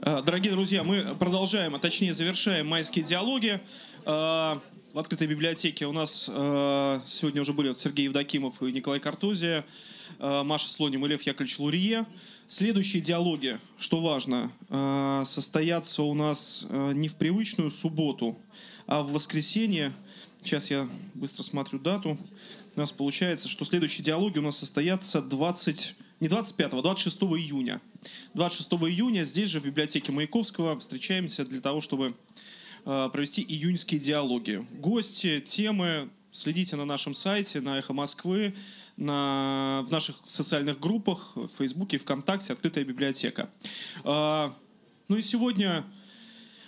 Э, дорогие друзья, мы продолжаем, а точнее завершаем майские диалоги. Э, в открытой библиотеке у нас э, сегодня уже были Сергей Евдокимов и Николай Картузия, Маша Слоним и Лев Яковлевич Лурье. Следующие диалоги, что важно, состоятся у нас не в привычную субботу, а в воскресенье. Сейчас я быстро смотрю дату. У нас получается, что следующие диалоги у нас состоятся 20 не 25, а 26 июня. 26 июня здесь же, в библиотеке Маяковского, встречаемся для того, чтобы э, провести июньские диалоги. Гости, темы следите на нашем сайте, на «Эхо Москвы», на, в наших социальных группах, в Фейсбуке, ВКонтакте, открытая библиотека. Э, ну и сегодня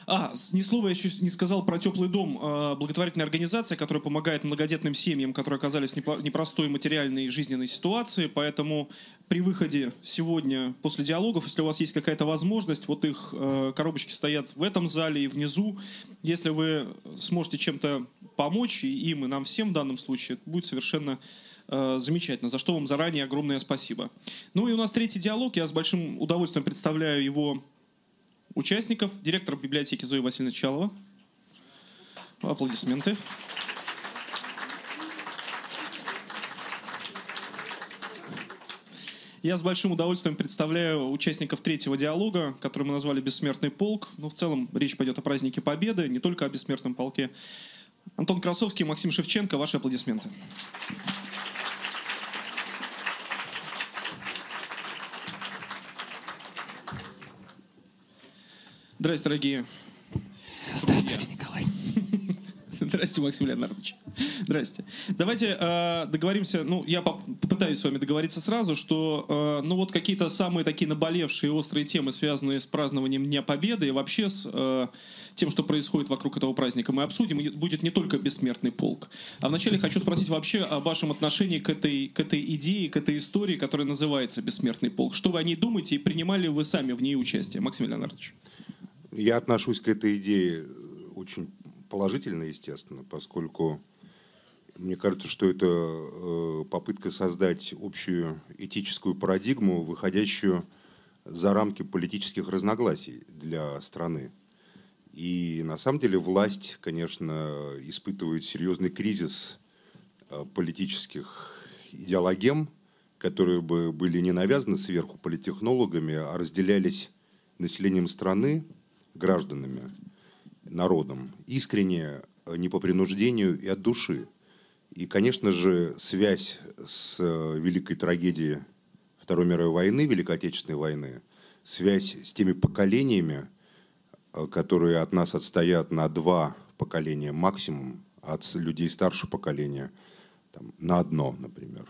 а, ни слова я еще не сказал про «Теплый дом». А, благотворительная организация, которая помогает многодетным семьям, которые оказались в непростой материальной и жизненной ситуации. Поэтому при выходе сегодня после диалогов, если у вас есть какая-то возможность, вот их а, коробочки стоят в этом зале и внизу. Если вы сможете чем-то помочь и им, и нам всем в данном случае, это будет совершенно а, замечательно, за что вам заранее огромное спасибо. Ну и у нас третий диалог, я с большим удовольствием представляю его участников, директор библиотеки Зоя Васильевна Чалова. Аплодисменты. Я с большим удовольствием представляю участников третьего диалога, который мы назвали «Бессмертный полк». Но ну, в целом речь пойдет о празднике Победы, не только о бессмертном полке. Антон Красовский, Максим Шевченко, ваши аплодисменты. Аплодисменты. Здравствуйте, дорогие. Здравствуйте, Николай. Здравствуйте, Максим Леонардович. Здрасте. Давайте э, договоримся, ну, я попытаюсь с вами договориться сразу, что, э, ну, вот какие-то самые такие наболевшие острые темы, связанные с празднованием Дня Победы и вообще с э, тем, что происходит вокруг этого праздника, мы обсудим. И будет не только бессмертный полк. А вначале хочу спросить вообще о вашем отношении к этой, к этой идее, к этой истории, которая называется бессмертный полк. Что вы о ней думаете и принимали вы сами в ней участие? Максим Леонардович. Я отношусь к этой идее очень положительно, естественно, поскольку мне кажется, что это э, попытка создать общую этическую парадигму, выходящую за рамки политических разногласий для страны. И на самом деле власть, конечно, испытывает серьезный кризис э, политических идеологем, которые бы были не навязаны сверху политтехнологами, а разделялись населением страны гражданами, народом, искренне, э, не по принуждению и от души. И, конечно же, связь с э, великой трагедией Второй мировой войны, Великой Отечественной войны, связь с теми поколениями, э, которые от нас отстоят на два поколения максимум, от людей старшего поколения там, на одно, например,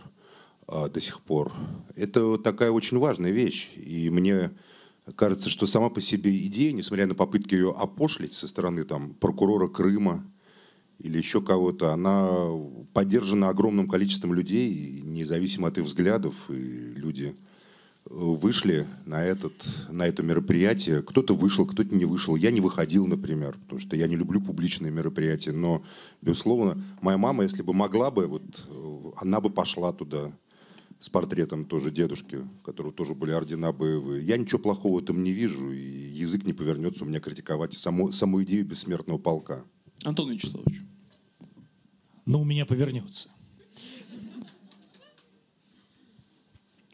до сих пор. Это такая очень важная вещь. И мне кажется, что сама по себе идея, несмотря на попытки ее опошлить со стороны там, прокурора Крыма или еще кого-то, она поддержана огромным количеством людей, независимо от их взглядов, и люди вышли на, этот, на это мероприятие. Кто-то вышел, кто-то не вышел. Я не выходил, например, потому что я не люблю публичные мероприятия. Но, безусловно, моя мама, если бы могла бы, вот, она бы пошла туда с портретом тоже дедушки, у которого тоже были ордена боевые. Я ничего плохого в этом не вижу, и язык не повернется у меня критиковать саму, саму идею бессмертного полка. Антон Вячеславович. Ну, у меня повернется.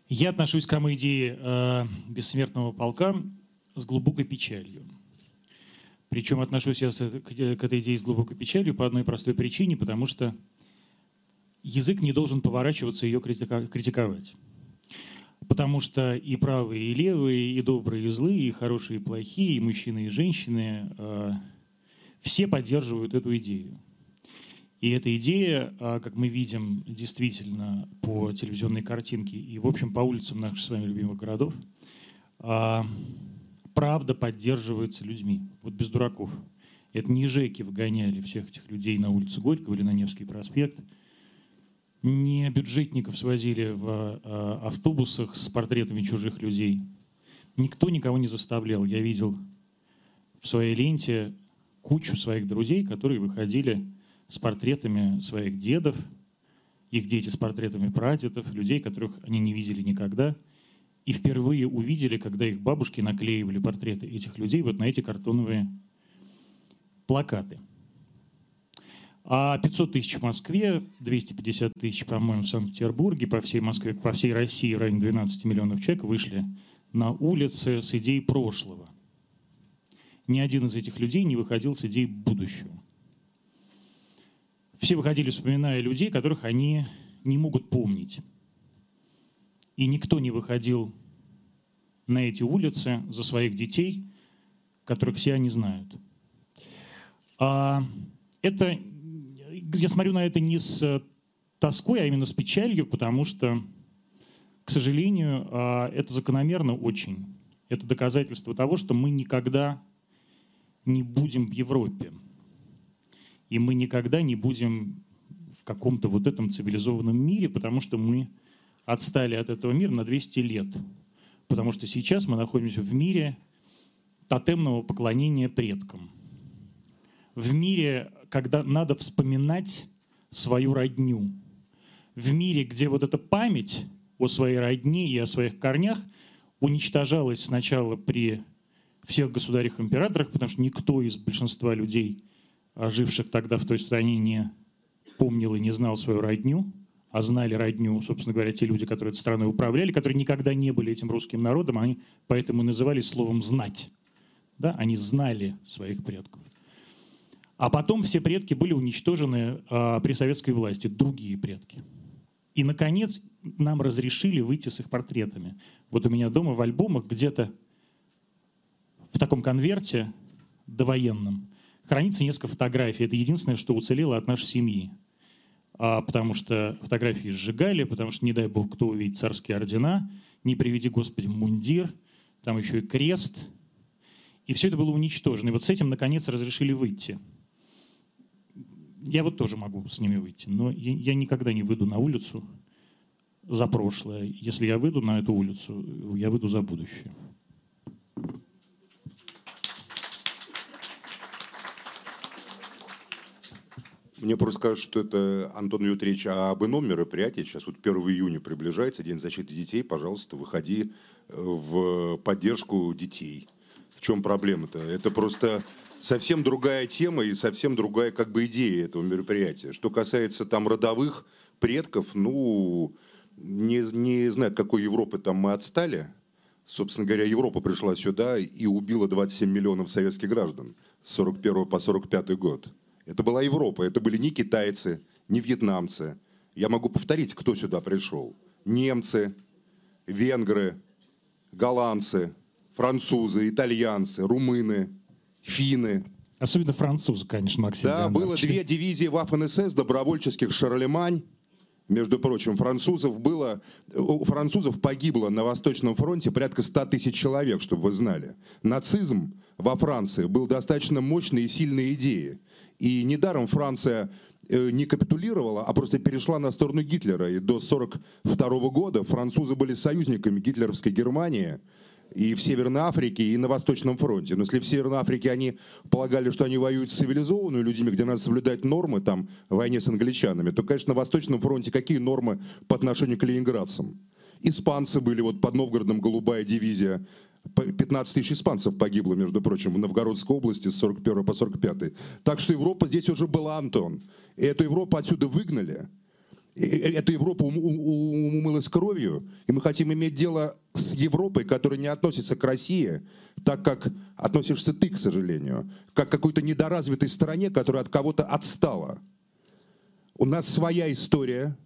Я отношусь к самой идее э, бессмертного полка с глубокой печалью. Причем отношусь я к, к этой идее с глубокой печалью по одной простой причине, потому что язык не должен поворачиваться ее критиковать. Потому что и правые, и левые, и добрые, и злые, и хорошие, и плохие, и мужчины, и женщины, э, все поддерживают эту идею. И эта идея, э, как мы видим действительно по телевизионной картинке и, в общем, по улицам наших с вами любимых городов, э, правда поддерживается людьми, вот без дураков. Это не Жеки выгоняли всех этих людей на улицу Горького или на Невский проспект – не бюджетников свозили в э, автобусах с портретами чужих людей. Никто никого не заставлял. Я видел в своей ленте кучу своих друзей, которые выходили с портретами своих дедов, их дети с портретами прадедов, людей, которых они не видели никогда. и впервые увидели, когда их бабушки наклеивали портреты этих людей вот на эти картоновые плакаты. А 500 тысяч в Москве, 250 тысяч, по-моему, в Санкт-Петербурге, по всей Москве, по всей России в районе 12 миллионов человек вышли на улицы с идеей прошлого. Ни один из этих людей не выходил с идеей будущего. Все выходили, вспоминая людей, которых они не могут помнить. И никто не выходил на эти улицы за своих детей, которых все они знают. А это, я смотрю на это не с тоской, а именно с печалью, потому что, к сожалению, а, это закономерно очень. Это доказательство того, что мы никогда не будем в Европе. И мы никогда не будем в каком-то вот этом цивилизованном мире, потому что мы отстали от этого мира на 200 лет. Потому что сейчас мы находимся в мире тотемного поклонения предкам. В мире, когда надо вспоминать свою родню. В мире, где вот эта память о своей родне и о своих корнях уничтожалась сначала при всех государях-императорах, потому что никто из большинства людей, живших тогда в той стране, не помнил и не знал свою родню, а знали родню, собственно говоря, те люди, которые этой страной управляли, которые никогда не были этим русским народом, они поэтому и назывались словом «знать». Да? Они знали своих предков. А потом все предки были уничтожены а, при советской власти, другие предки. И, наконец, нам разрешили выйти с их портретами. Вот у меня дома в альбомах где-то в таком конверте довоенном хранится несколько фотографий. Это единственное, что уцелело от нашей семьи а, потому что фотографии сжигали, потому что, не дай бог, кто увидит царские ордена, не приведи, Господи, мундир, там еще и крест. И все это было уничтожено. И вот с этим, наконец, разрешили выйти. Я вот тоже могу с ними выйти, но я, я никогда не выйду на улицу за прошлое. Если я выйду на эту улицу, я выйду за будущее. Мне просто кажется, что это, Антон идет речь об ином мероприятии. Сейчас вот 1 июня приближается, День защиты детей. Пожалуйста, выходи э, в поддержку детей. В чем проблема-то? Это просто совсем другая тема и совсем другая как бы идея этого мероприятия. Что касается там родовых предков, ну, не, не знаю, какой Европы там мы отстали. Собственно говоря, Европа пришла сюда и убила 27 миллионов советских граждан с 41 по 45 год. Это была Европа, это были не китайцы, не вьетнамцы. Я могу повторить, кто сюда пришел. Немцы, венгры, голландцы, французы, итальянцы, румыны, финны. Особенно французы, конечно, Максим. Да, Леонардович. было две дивизии Вафен-СС добровольческих «Шарлемань». Между прочим, французов было, у французов погибло на Восточном фронте порядка 100 тысяч человек, чтобы вы знали. Нацизм во Франции был достаточно мощной и сильной идеей. И недаром Франция э, не капитулировала, а просто перешла на сторону Гитлера. И до 1942 года французы были союзниками гитлеровской Германии и в Северной Африке, и на Восточном фронте. Но если в Северной Африке они полагали, что они воюют с цивилизованными людьми, где надо соблюдать нормы там, в войне с англичанами, то, конечно, на Восточном фронте какие нормы по отношению к ленинградцам? Испанцы были, вот под Новгородом голубая дивизия, 15 тысяч испанцев погибло, между прочим, в Новгородской области с 41 по 45. Так что Европа здесь уже была, Антон. И эту Европу отсюда выгнали. И эту Европу умылась кровью, и мы хотим иметь дело с Европой, которая не относится к России, так как относишься ты, к сожалению, как к какой-то недоразвитой стране, которая от кого-то отстала. У нас своя история,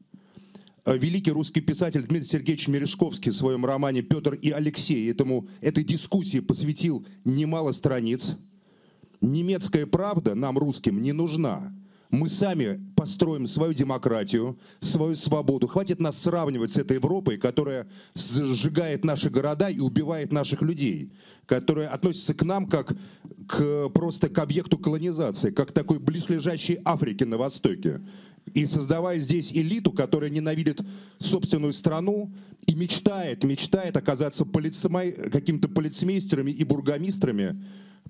Э, великий русский писатель Дмитрий Сергеевич Мережковский в своем романе «Петр и Алексей» этому, этой дискуссии посвятил немало страниц. Немецкая правда нам, русским, не нужна. Мы сами построим свою демократию, свою свободу. Хватит нас сравнивать с этой Европой, которая сжигает наши города и убивает наших людей, которая относится к нам как к, просто к объекту колонизации, как к такой близлежащей Африке на Востоке и создавая здесь элиту, которая ненавидит собственную страну и мечтает, мечтает оказаться полицмей, какими-то полицмейстерами и бургомистрами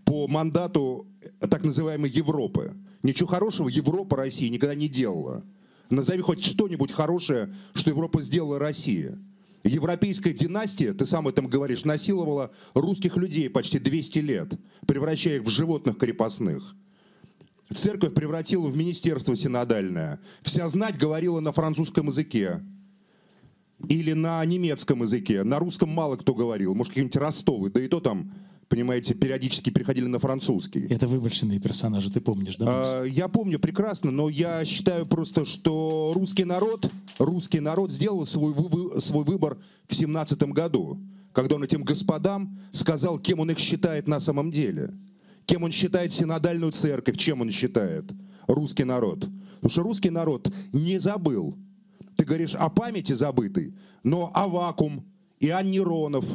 по мандату так называемой Европы. Ничего хорошего Европа России никогда не делала. Назови хоть что-нибудь хорошее, что Европа сделала России. Европейская династия, ты сам этом говоришь, насиловала русских людей почти 200 лет, превращая их в животных крепостных. Церковь превратила в министерство синодальное. Вся знать говорила на французском языке. Или на немецком языке. На русском мало кто говорил. Может, какие-нибудь Ростовы. Да и то там, понимаете, периодически переходили на французский. Это вымышленные персонажи, ты помнишь, да? А, я помню прекрасно, но я считаю просто, что русский народ, русский народ сделал свой, вы, свой выбор в семнадцатом году, когда он этим господам сказал, кем он их считает на самом деле. Кем он считает синодальную церковь, чем он считает русский народ. Потому что русский народ не забыл. Ты говоришь о памяти забытой, но Авакум, Иоанн Неронов,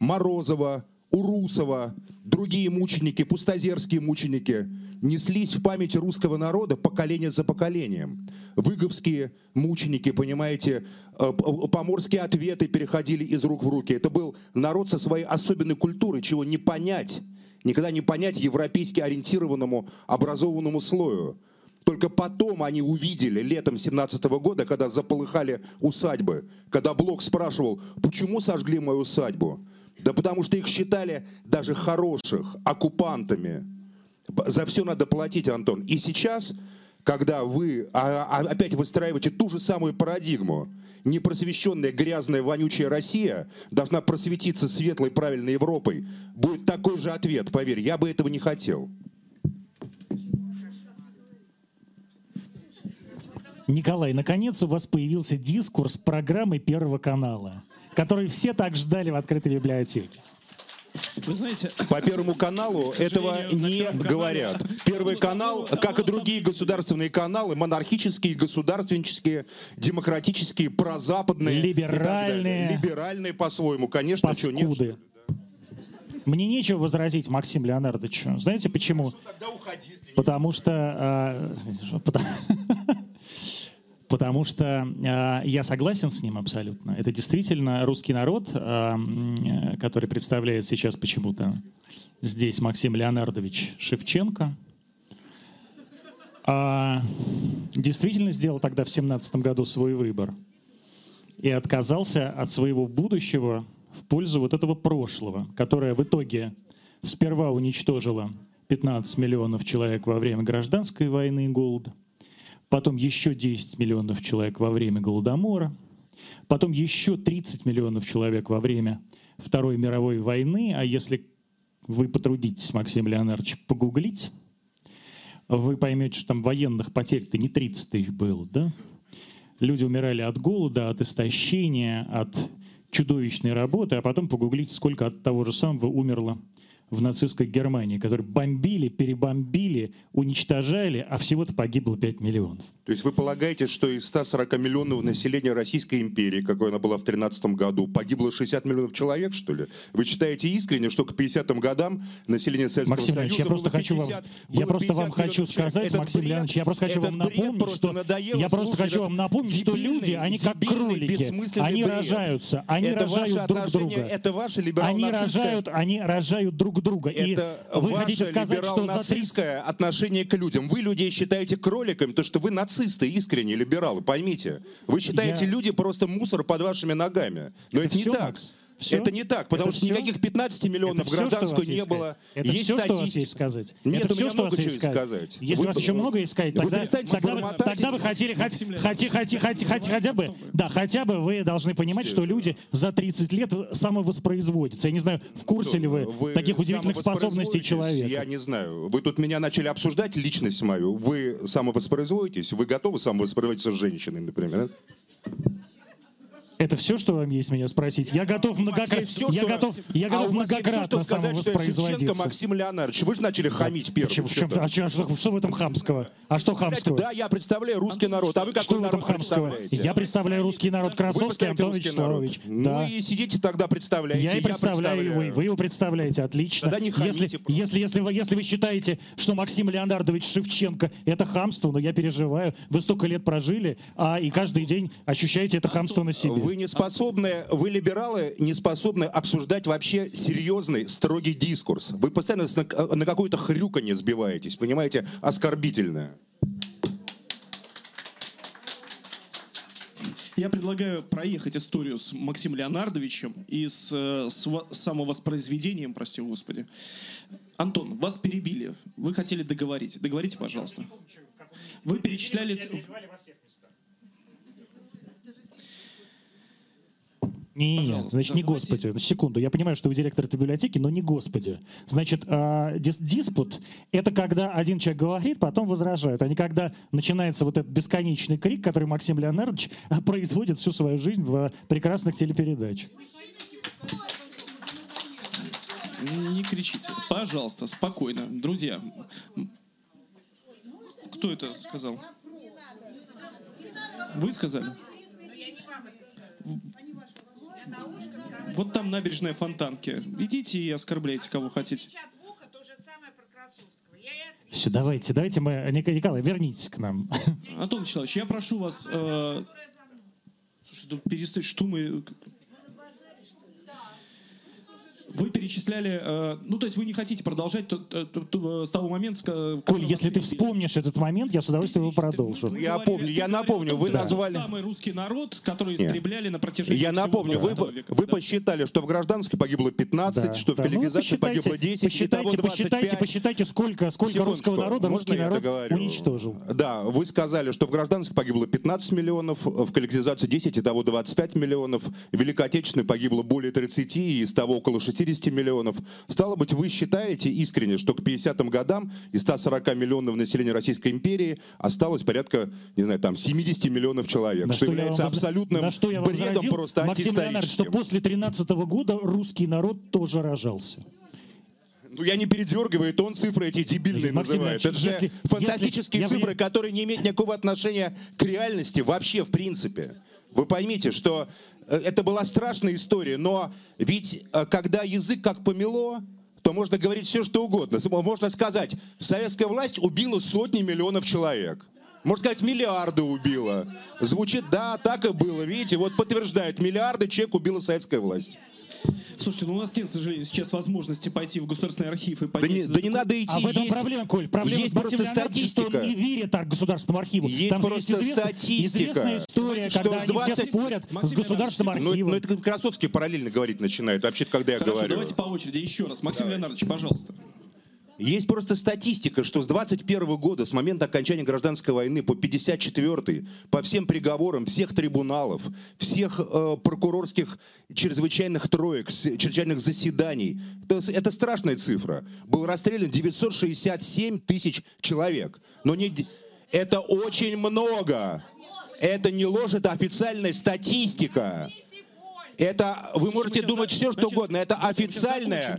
Морозова, Урусова, другие мученики, пустозерские мученики неслись в памяти русского народа поколение за поколением. Выговские мученики, понимаете, э, поморские ответы переходили из рук в руки. Это был народ со своей особенной культурой, чего не понять никогда не понять европейски ориентированному образованному слою. Только потом они увидели летом 17 года, когда заполыхали усадьбы, когда Блок спрашивал, почему сожгли мою усадьбу? Да потому что их считали даже хороших оккупантами. За все надо платить, Антон. И сейчас, когда вы а, а, опять выстраиваете ту же самую парадигму, непросвещенная, грязная, вонючая Россия должна просветиться светлой, правильной Европой, будет такой же ответ, поверь, я бы этого не хотел. Николай, наконец у вас появился дискурс программы Первого канала, который все так ждали в открытой библиотеке. Вы знаете, по Первому каналу этого не говорят. Первый канал, как и другие государственные каналы, монархические, государственнические, демократические, прозападные, либеральные, либеральные по-своему, конечно, что нет. Мне нечего возразить Максим Леонардовичу. Знаете почему? Потому что... А, потому что э, я согласен с ним абсолютно. Это действительно русский народ, э, который представляет сейчас почему-то здесь Максим Леонардович Шевченко, э, действительно сделал тогда в семнадцатом году свой выбор и отказался от своего будущего в пользу вот этого прошлого, которое в итоге сперва уничтожило 15 миллионов человек во время гражданской войны и голода, потом еще 10 миллионов человек во время Голодомора, потом еще 30 миллионов человек во время Второй мировой войны, а если вы потрудитесь, Максим Леонардович, погуглить, вы поймете, что там военных потерь-то не 30 тысяч было, да? Люди умирали от голода, от истощения, от чудовищной работы, а потом погуглить, сколько от того же самого умерло в нацистской Германии, которые бомбили, перебомбили, уничтожали, а всего-то погибло 5 миллионов. То есть вы полагаете, что из 140 миллионов населения Российской империи, какой она была в 13 году, погибло 60 миллионов человек, что ли? Вы считаете искренне, что к 50-м годам население Советского Максим Союза я просто хочу 50, вам, я просто вам хочу сказать, Максим бред, Леонидович, я просто хочу вам напомнить, что я просто хочу вам напомнить, что люди, они как кролики, они бред. рожаются, они это рожают друг друга. Это ваши Они рожают, они рожают друг друга. Это и вы хотите сказать, что за 30... отношение к людям. Вы людей считаете кроликами, то что вы нацисты искренние либералы, поймите. Вы считаете, я... люди просто мусор под вашими ногами. Но это, это не так. Макс? Все? Это не так, потому это что все? никаких 15 миллионов гражданскую не было. Это есть все, что у вас есть сказать? Нет, это все, что у вас есть сказать. сказать. Если вы, у вас еще много есть сказать, тогда, тогда, вы, тогда вы хотели хоть, хоть, хоть, хоть, хоть, хотя бы, да, хотя бы вы должны понимать, что люди за 30 лет самовоспроизводятся. Я не знаю, в курсе ли вы, вы таких удивительных способностей человека. Я не знаю. Вы тут меня начали обсуждать личность мою. Вы самовоспроизводитесь? Вы готовы самовоспроизводиться с женщиной, например? Это все, что вам есть меня спросить? Я готов, многократно, я готов, я готов а многократно самовоспроизводиться. Максим Леонардович, вы же начали хамить первым. Чем, а что, что, что в этом хамского? А что хамского? Да, я представляю русский народ, а вы какой что народ представляете? Я представляю русский народ Красовский Антон Вячеславович. Да. Ну и сидите тогда, представляете. Я и представляю, я вы, вы его представляете, отлично. Тогда не хамите если, если, если, вы, если вы считаете, что Максим Леонардович Шевченко это хамство, но я переживаю, вы столько лет прожили, а и каждый день ощущаете это хамство на себе. Вы не способны, вы либералы не способны обсуждать вообще серьезный, строгий дискурс. Вы постоянно на, на какую-то хрюканье сбиваетесь, понимаете, оскорбительное. Я предлагаю проехать историю с Максимом Леонардовичем и с, э, с во- самовоспроизведением, прости господи. Антон, вас перебили. Вы хотели договорить. Договорите, пожалуйста. Вы перечисляли... Не, не, Пожалуйста, значит, не давайте. Господи. Значит, секунду. Я понимаю, что вы директор этой библиотеки, но не Господи. Значит, а, дис- диспут — это когда один человек говорит, потом возражает, а не когда начинается вот этот бесконечный крик, который Максим Леонардович производит всю свою жизнь в прекрасных телепередачах. Не кричите. Пожалуйста, спокойно. Друзья, кто это сказал? Вы сказали? Вот там набережная Фонтанки. Идите и оскорбляйте, кого хотите. Все, давайте, давайте мы... Ник- Николай, вернитесь к нам. Антон Вячеславович, я прошу вас... э, Слушай, тут перестать, что мы... Вы перечисляли... э, ну, то есть вы не хотите продолжать то- то- то- то- с того момента... Коль, если ты вспомнишь этот момент, я с удовольствием его продолжу. Вы Я говорили- помню, я напомню, вы назвали- тот самый русский народ, который Нет. истребляли на протяжении Я всего напомню, вы, 20 века. вы Да. посчитали, что в гражданской погибло 15, Да, что в да. Ну, коллегизации посчитайте, погибло 10, посчитайте, итого посчитайте, 25. посчитайте, сколько, сколько русского народа русский народ уничтожил. Да, вы сказали, что в гражданской погибло 15 миллионов, в коллективизации 10, итого 25 миллионов, в Великой Отечественной погибло более 30, и из того около 60 миллионов. Стало быть, вы считаете искренне, что к 50 годам из 140 миллионов населения Российской империи осталось порядка, не знаю, там 70 миллионов человек, На что, я вам является воз- абсолютным на что я вам бредом возразил, просто Максим Леонардович, что после 13 года русский народ тоже рожался. Ну, я не передергиваю, это он цифры эти дебильные Максим называет. Это же если- фантастические если- я цифры, пони- которые не имеют никакого отношения к реальности вообще в принципе. Вы поймите, что это была страшная история, но ведь э, когда язык как помело, то можно говорить все, что угодно. Можно сказать, советская власть убила сотни миллионов человек. Можно сказать, миллиарды убила. Звучит, да, так и было. Видите, вот подтверждает, миллиарды человек убила советская власть. Слушайте, ну у нас нет, к сожалению, сейчас возможности пойти в государственный архив и Да поднять... не, да не надо идти. А в этом есть- проблема, Коль. Проблема есть с просто Леонардовичем, что он статистика. не верит так государственному архиву. Есть Там же просто есть известная, статистика. известная история, Что когда с они 20 все спорят с Максим государственным Леонардович, Ну, архивом. ну, это Красовский параллельно говорить начинает, вообще когда я Хорошо, говорю. давайте по очереди еще раз. Максим Леонардович, пожалуйста. Есть просто статистика, что с 21 года, с момента окончания гражданской войны по 54 по всем приговорам всех трибуналов, всех э, прокурорских чрезвычайных троек, чрезвычайных заседаний, это, это страшная цифра, был расстрелян 967 тысяч человек. Но не, это очень много. Это не ложь, это официальная статистика. Это вы можете думать все, что угодно. Это официальная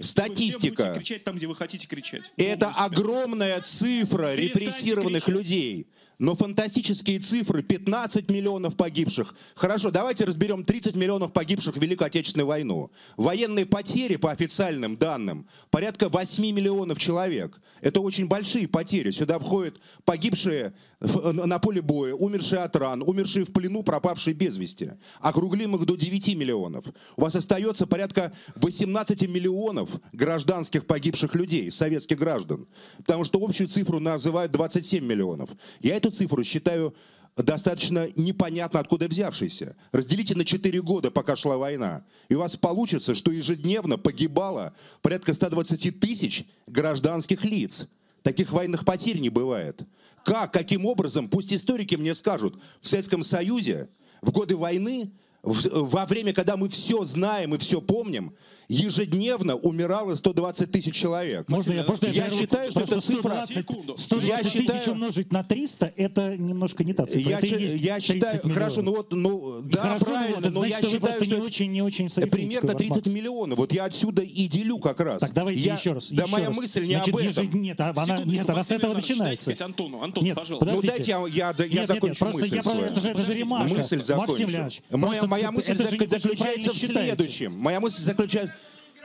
статистика. Кричать там, где вы хотите кричать. Это огромная цифра репрессированных людей. Но фантастические цифры, 15 миллионов погибших. Хорошо, давайте разберем 30 миллионов погибших в Великую Отечественную войну. Военные потери, по официальным данным, порядка 8 миллионов человек. Это очень большие потери. Сюда входят погибшие в- на поле боя, умершие от ран, умершие в плену, пропавшие без вести. Округлим их до 9 миллионов. У вас остается порядка 18 миллионов гражданских погибших людей, советских граждан. Потому что общую цифру называют 27 миллионов. Я эту цифру считаю достаточно непонятно откуда взявшейся. Разделите на 4 года, пока шла война. И у вас получится, что ежедневно погибало порядка 120 тысяч гражданских лиц. Таких военных потерь не бывает. Как, каким образом, пусть историки мне скажут, в Советском Союзе в годы войны, во время, когда мы все знаем и все помним, ежедневно умирало 120 тысяч человек. Можно я, можно Я прерву? считаю, что эта цифра... 120, Секунду. 120 Я тысяч умножить на 300, это немножко не та цифра. Я, это я 30 считаю, хорошо, ну миллионов. вот, ну, да, Хорошо, ну правильно, это но значит, я считаю, что не очень, не очень примерно у вас, 30 Макс. миллионов. Вот я отсюда и делю как раз. Так давайте Я- еще раз. Да еще моя раз. мысль не Значит, об этом. ежед- Нет, а она, Секундочку, нет, с Максим этого начинается. Антону. Антон, Нет, пожалуйста. Ну дайте я, я, я Нет, нет, нет, закончу просто мысль я просто- свою. это же, это же Подождите, ремарка. Мысль Максим закончу. Леонидович, Моя, мысль заключается в следующем. Моя мысль заключается...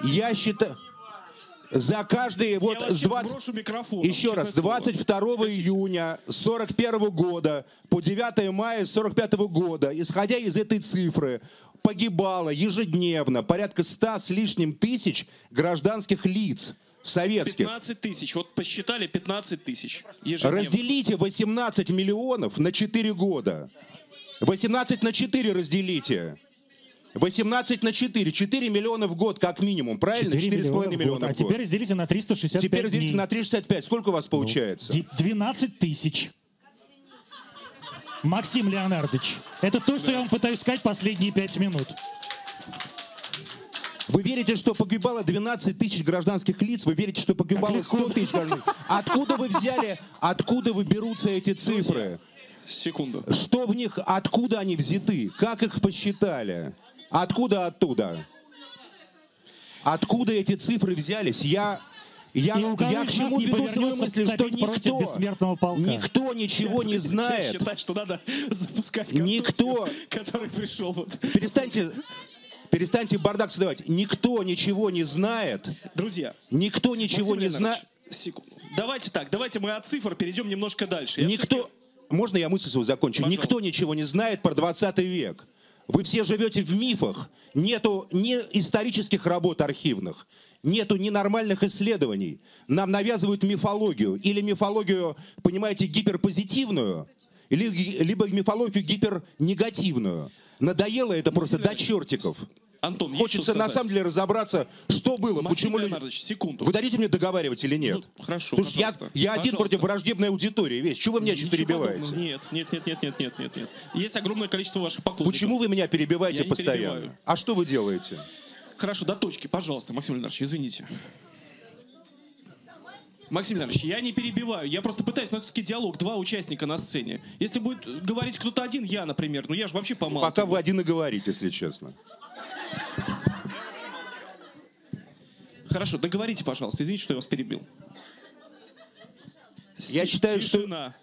Я считаю... За каждый... Вот вас с сейчас 20... сброшу микрофон. Еще раз, с 22 июня 41 года по 9 мая 45 года, исходя из этой цифры, погибало ежедневно порядка 100 с лишним тысяч гражданских лиц советских. 15 тысяч. Вот посчитали 15 тысяч ежедневно. Разделите 18 миллионов на 4 года. 18 на 4 разделите. 18 на 4. 4 миллиона в год, как минимум. Правильно? 4 4,5 миллиона в год. миллиона А в год. теперь разделите на 365 Теперь разделите дней. на 365. Сколько у вас получается? Ди- 12 тысяч. Максим Леонардович, это то, что я вам пытаюсь сказать последние пять минут. Вы верите, что погибало 12 тысяч гражданских лиц? Вы верите, что погибало легко. 100 тысяч гражданских Откуда вы взяли, откуда вы берутся эти цифры? Секунду. Что в них, откуда они взяты? Как их посчитали? Откуда оттуда? Откуда эти цифры взялись? Я, я, И у я к чему не веду свою мысль, что никто, бессмертного полка? никто ничего не Я знает. считаю, что надо запускать Картузию, Никто- который пришел вот. Перестаньте, перестаньте бардак создавать. Никто ничего не знает. Друзья, Никто ничего не знает. Секунду. Давайте так, давайте мы от цифр перейдем немножко дальше. Я Никто... Можно я мысль свою закончу? Пожалуйста. Никто ничего не знает про 20 век. Вы все живете в мифах. Нету ни исторических работ архивных, нету ни нормальных исследований. Нам навязывают мифологию. Или мифологию, понимаете, гиперпозитивную, либо мифологию гипернегативную. Надоело это просто до чертиков. Антон, Хочется на самом деле разобраться, что было, Максим почему люди... Леонардович, секунду. Вы дадите мне договаривать или нет? Ну, хорошо, Потому что я, я один против враждебной аудитории. Весь. Чего вы меня сейчас перебиваете? Нет, нет, нет, нет, нет, нет, нет, нет. Есть огромное количество ваших поклонников. Почему вы меня перебиваете Я постоянно? перебиваю. А что вы делаете? Хорошо, до точки, пожалуйста, Максим Леонидович, извините. Максим Леонидович, я не перебиваю, я просто пытаюсь, у нас все-таки диалог, два участника на сцене. Если будет говорить кто-то один, я, например, ну я же вообще помалкиваю. Пока вы один и говорите, если честно. Хорошо, договорите, пожалуйста, извините, что я вас перебил. Я считаю, что-.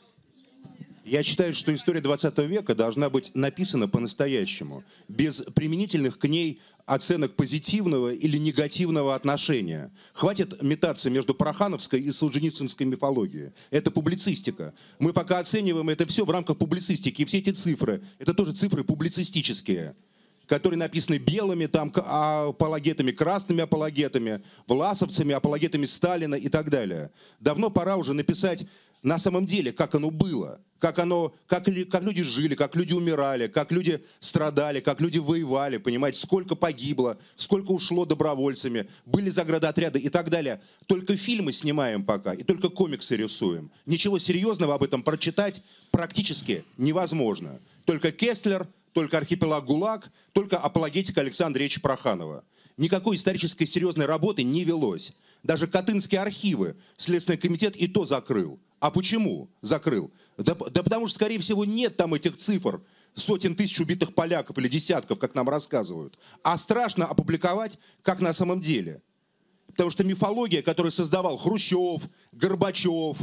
Я считаю, что история 20 века должна быть написана по-настоящему, без применительных к ней оценок позитивного или негативного отношения. Хватит метаться между Прохановской и Солженицынской мифологией. Это публицистика. Мы пока оцениваем это все в рамках публицистики. И все эти цифры, это тоже цифры публицистические которые написаны белыми там а, апологетами, красными апологетами, власовцами, апологетами Сталина и так далее. Давно пора уже написать на самом деле, как оно было, как, оно, как, как люди жили, как люди умирали, как люди страдали, как люди воевали, понимаете, сколько погибло, сколько ушло добровольцами, были заградотряды и так далее. Только фильмы снимаем пока и только комиксы рисуем. Ничего серьезного об этом прочитать практически невозможно. Только Кестлер, только архипелаг ГУЛАГ, только апологетика Александра Ильича Проханова. Никакой исторической серьезной работы не велось. Даже Катынские архивы Следственный комитет и то закрыл. А почему закрыл? Да, да потому что, скорее всего, нет там этих цифр, сотен тысяч убитых поляков или десятков, как нам рассказывают. А страшно опубликовать, как на самом деле. Потому что мифология, которую создавал Хрущев, Горбачев,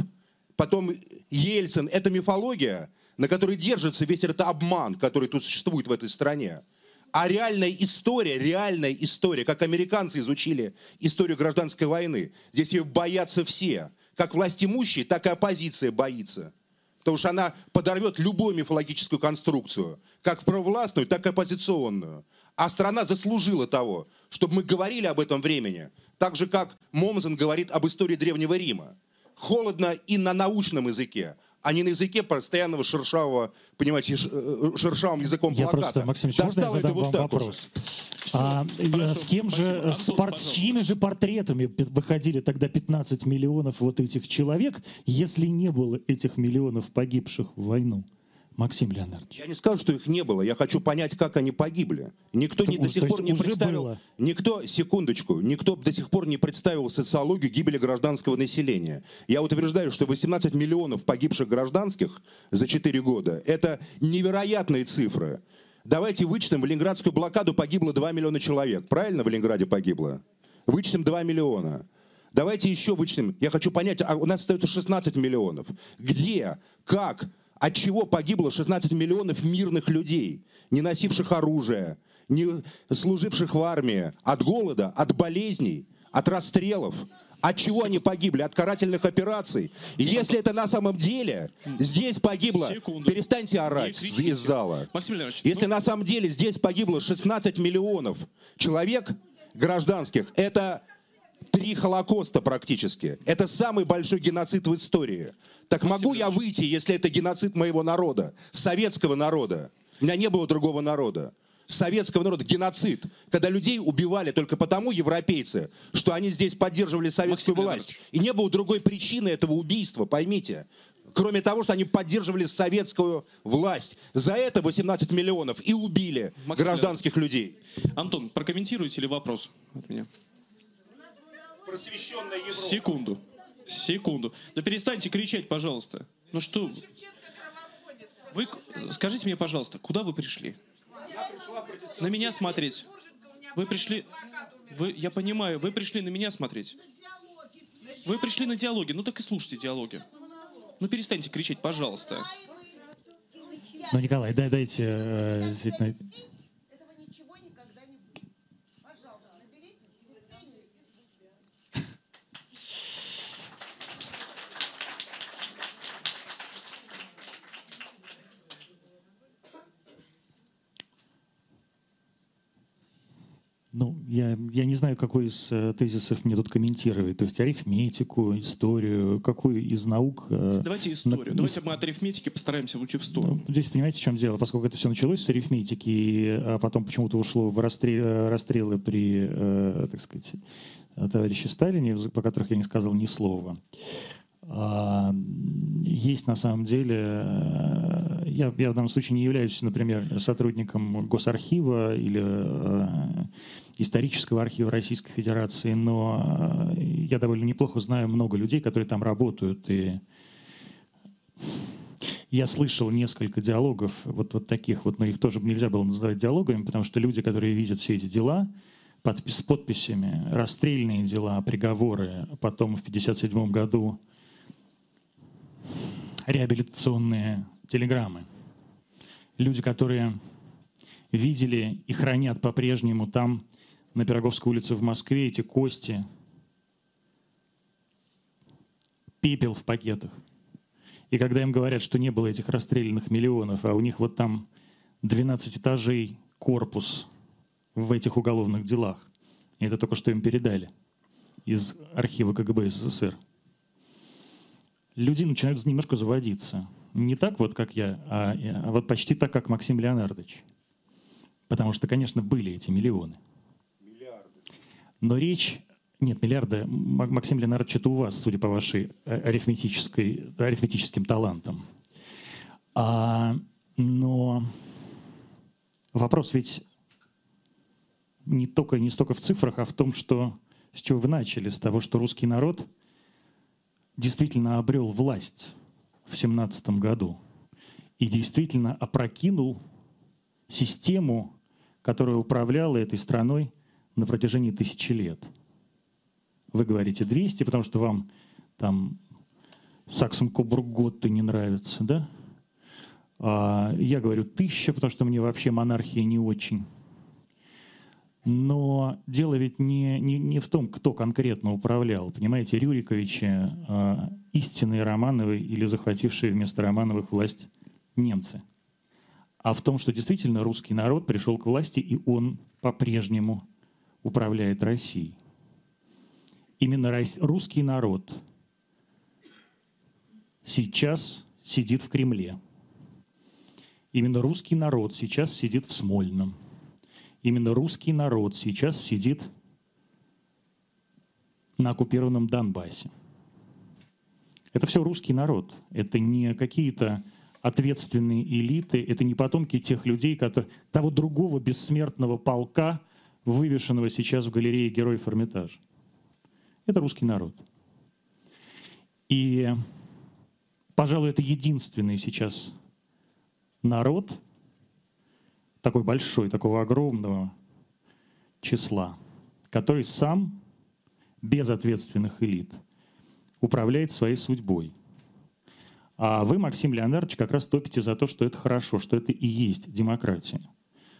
потом Ельцин, это мифология, на которой держится весь этот обман, который тут существует в этой стране. А реальная история, реальная история, как американцы изучили историю гражданской войны, здесь ее боятся все. Как власть имущие, так и оппозиция боится. Потому что она подорвет любую мифологическую конструкцию, как провластную, так и оппозиционную. А страна заслужила того, чтобы мы говорили об этом времени, так же, как Момзен говорит об истории Древнего Рима. Холодно и на научном языке, а не на языке постоянного шершавого, понимаете, э, шершавым языком Я плаката. просто, Максим, можно я задам вот вам вопрос? уже. А, э, хорошо, с кем же, э, с, пор- с чьими же портретами выходили тогда 15 миллионов вот этих человек, если не было этих миллионов погибших в войну? Максим Леонардович. Я не скажу, что их не было. Я хочу понять, как они погибли. Никто не, до сих пор не представил... было? Никто, секундочку, никто до сих пор не представил социологию гибели гражданского населения. Я утверждаю, что 18 миллионов погибших гражданских за 4 года – это невероятные цифры. Давайте вычтем, в Ленинградскую блокаду погибло 2 миллиона человек. Правильно в Ленинграде погибло? Вычтем 2 миллиона. Давайте еще вычтем. Я хочу понять, а у нас остается 16 миллионов. Где, как, от чего погибло 16 миллионов мирных людей, не носивших оружие, не служивших в армии, от голода, от болезней, от расстрелов? От чего они погибли? От карательных операций. И Если это на самом деле здесь погибло... Секунду. Перестаньте орать из зала. Максим Если ну- на самом деле здесь погибло 16 миллионов человек гражданских, это три Холокоста практически. Это самый большой геноцид в истории. Так могу я выйти, если это геноцид моего народа, советского народа? У меня не было другого народа. Советского народа геноцид, когда людей убивали только потому, европейцы, что они здесь поддерживали советскую Максим власть. И не было другой причины этого убийства, поймите. Кроме того, что они поддерживали советскую власть. За это 18 миллионов и убили Максим гражданских людей. Антон, прокомментируете ли вопрос от меня? Просвещенная Европа. Секунду. Секунду. Да перестаньте кричать, пожалуйста. Ну что вы? Скажите мне, пожалуйста, куда вы пришли? На меня смотреть. Вы пришли... Вы, я понимаю, вы пришли на меня смотреть. Вы пришли на диалоги, ну так и слушайте диалоги. Ну перестаньте кричать, пожалуйста. Ну, Николай, дай, дайте э, действительно... Этого ничего никогда не будет. Пожалуйста, наберитесь терпения и слушайте. Ну, я, я не знаю, какой из э, тезисов мне тут комментировать. То есть арифметику, историю, какую из наук... э, Давайте историю. на- Давайте мы от арифметики постараемся уйти в сторону. Ну, здесь понимаете, в чем дело? Поскольку это все началось с арифметики, а потом почему-то ушло в расстрел- э, расстрелы при, так сказать, товарище Сталине, по которых я не сказал ни слова. А, Есть на самом деле, я, я в данном случае не являюсь, например, сотрудником Госархива или э, исторического архива Российской Федерации, но э, я довольно неплохо знаю много людей, которые там работают, и я слышал несколько диалогов вот, вот таких вот, но их тоже нельзя было называть диалогами, потому что люди, которые видят все эти дела подпис, с подписями, расстрельные дела, приговоры, потом в 1957 году реабилитационные телеграммы. Люди, которые видели и хранят по-прежнему там, на Пироговской улице в Москве, эти кости, пепел в пакетах. И когда им говорят, что не было этих расстрелянных миллионов, а у них вот там 12 этажей корпус в этих уголовных делах, и это только что им передали из архива КГБ СССР, люди начинают немножко заводиться. Не так вот, как я, а, а вот почти так, как Максим Леонардович. Потому что, конечно, были эти миллионы. Но речь... Нет, миллиарды. Максим Леонардович, это у вас, судя по вашей э, арифметической, арифметическим талантам. А, но вопрос ведь не, только, не столько в цифрах, а в том, что с чего вы начали, с того, что русский народ действительно обрел власть в 17 году и действительно опрокинул систему, которая управляла этой страной на протяжении тысячи лет. Вы говорите 200, потому что вам там Саксон Кобург Готты не нравится, да? А я говорю тысяча, потому что мне вообще монархия не очень. Но дело ведь не, не, не в том, кто конкретно управлял. Понимаете, Рюриковичи, э, истинные Романовы или захватившие вместо Романовых власть немцы. А в том, что действительно русский народ пришел к власти, и он по-прежнему управляет Россией. Именно русский народ сейчас сидит в Кремле. Именно русский народ сейчас сидит в Смольном. Именно русский народ сейчас сидит на оккупированном Донбассе. Это все русский народ. Это не какие-то ответственные элиты, это не потомки тех людей, которые, того другого бессмертного полка, вывешенного сейчас в галерее Героев Эрмитажа. Это русский народ. И, пожалуй, это единственный сейчас народ, такой большой, такого огромного числа, который сам, без ответственных элит, управляет своей судьбой. А вы, Максим Леонардович, как раз топите за то, что это хорошо, что это и есть демократия.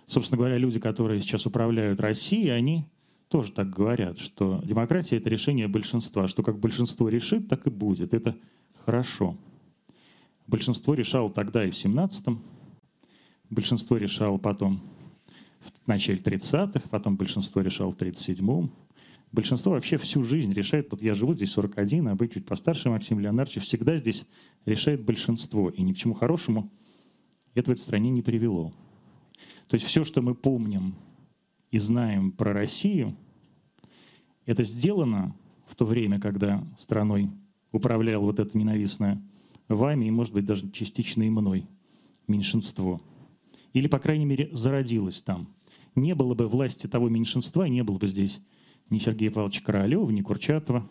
Собственно говоря, люди, которые сейчас управляют Россией, они тоже так говорят, что демократия — это решение большинства, что как большинство решит, так и будет. Это хорошо. Большинство решало тогда и в 17-м, большинство решало потом в начале 30-х, потом большинство решало в 37-м. Большинство вообще всю жизнь решает, вот я живу здесь 41, а вы чуть постарше, Максим Леонардович, всегда здесь решает большинство, и ни к чему хорошему это в этой стране не привело. То есть все, что мы помним и знаем про Россию, это сделано в то время, когда страной управлял вот это ненавистное вами и, может быть, даже частично и мной меньшинство. Или, по крайней мере, зародилось там. Не было бы власти того меньшинства, не было бы здесь ни Сергея Павловича Королева, ни Курчатова.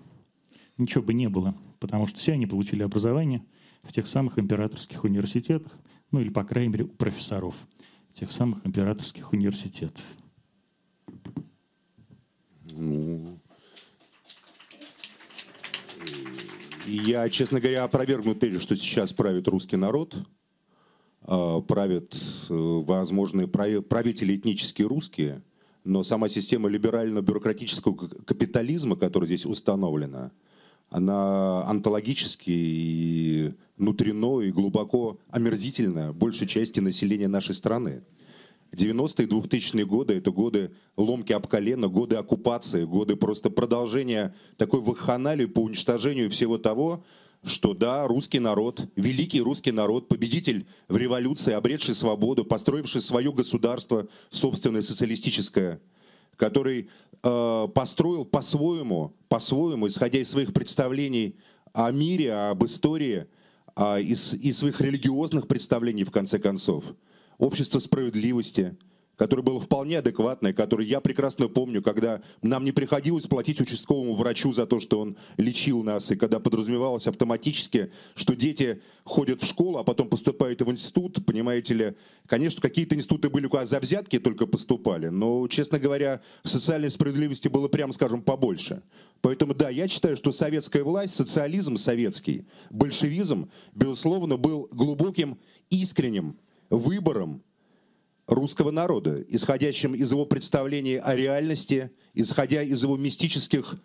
Ничего бы не было, потому что все они получили образование в тех самых императорских университетах, ну или, по крайней мере, у профессоров тех самых императорских университетов. Ну, я, честно говоря, опровергну тезис, что сейчас правит русский народ. А, правят э, возможные правители этнические русские, но сама система либерально-бюрократического капитализма, которая здесь установлена, она онтологически и внутренно и глубоко омерзительна большей части населения нашей страны. 90-е, 2000-е годы – это годы ломки об колено, годы оккупации, годы просто продолжения такой вахханалии по уничтожению всего того, что да, русский народ, великий русский народ, победитель в революции, обретший свободу, построивший свое государство, собственное социалистическое, который э, построил по-своему, по-своему, исходя из своих представлений о мире, об истории, э, из, из своих религиозных представлений, в конце концов, общество справедливости – которое было вполне адекватное, которое я прекрасно помню, когда нам не приходилось платить участковому врачу за то, что он лечил нас, и когда подразумевалось автоматически, что дети ходят в школу, а потом поступают в институт, понимаете ли. Конечно, какие-то институты были, куда за взятки только поступали, но, честно говоря, социальной справедливости было, прямо скажем, побольше. Поэтому, да, я считаю, что советская власть, социализм советский, большевизм, безусловно, был глубоким, искренним выбором русского народа, исходящим из его представлений о реальности, исходя из его мистических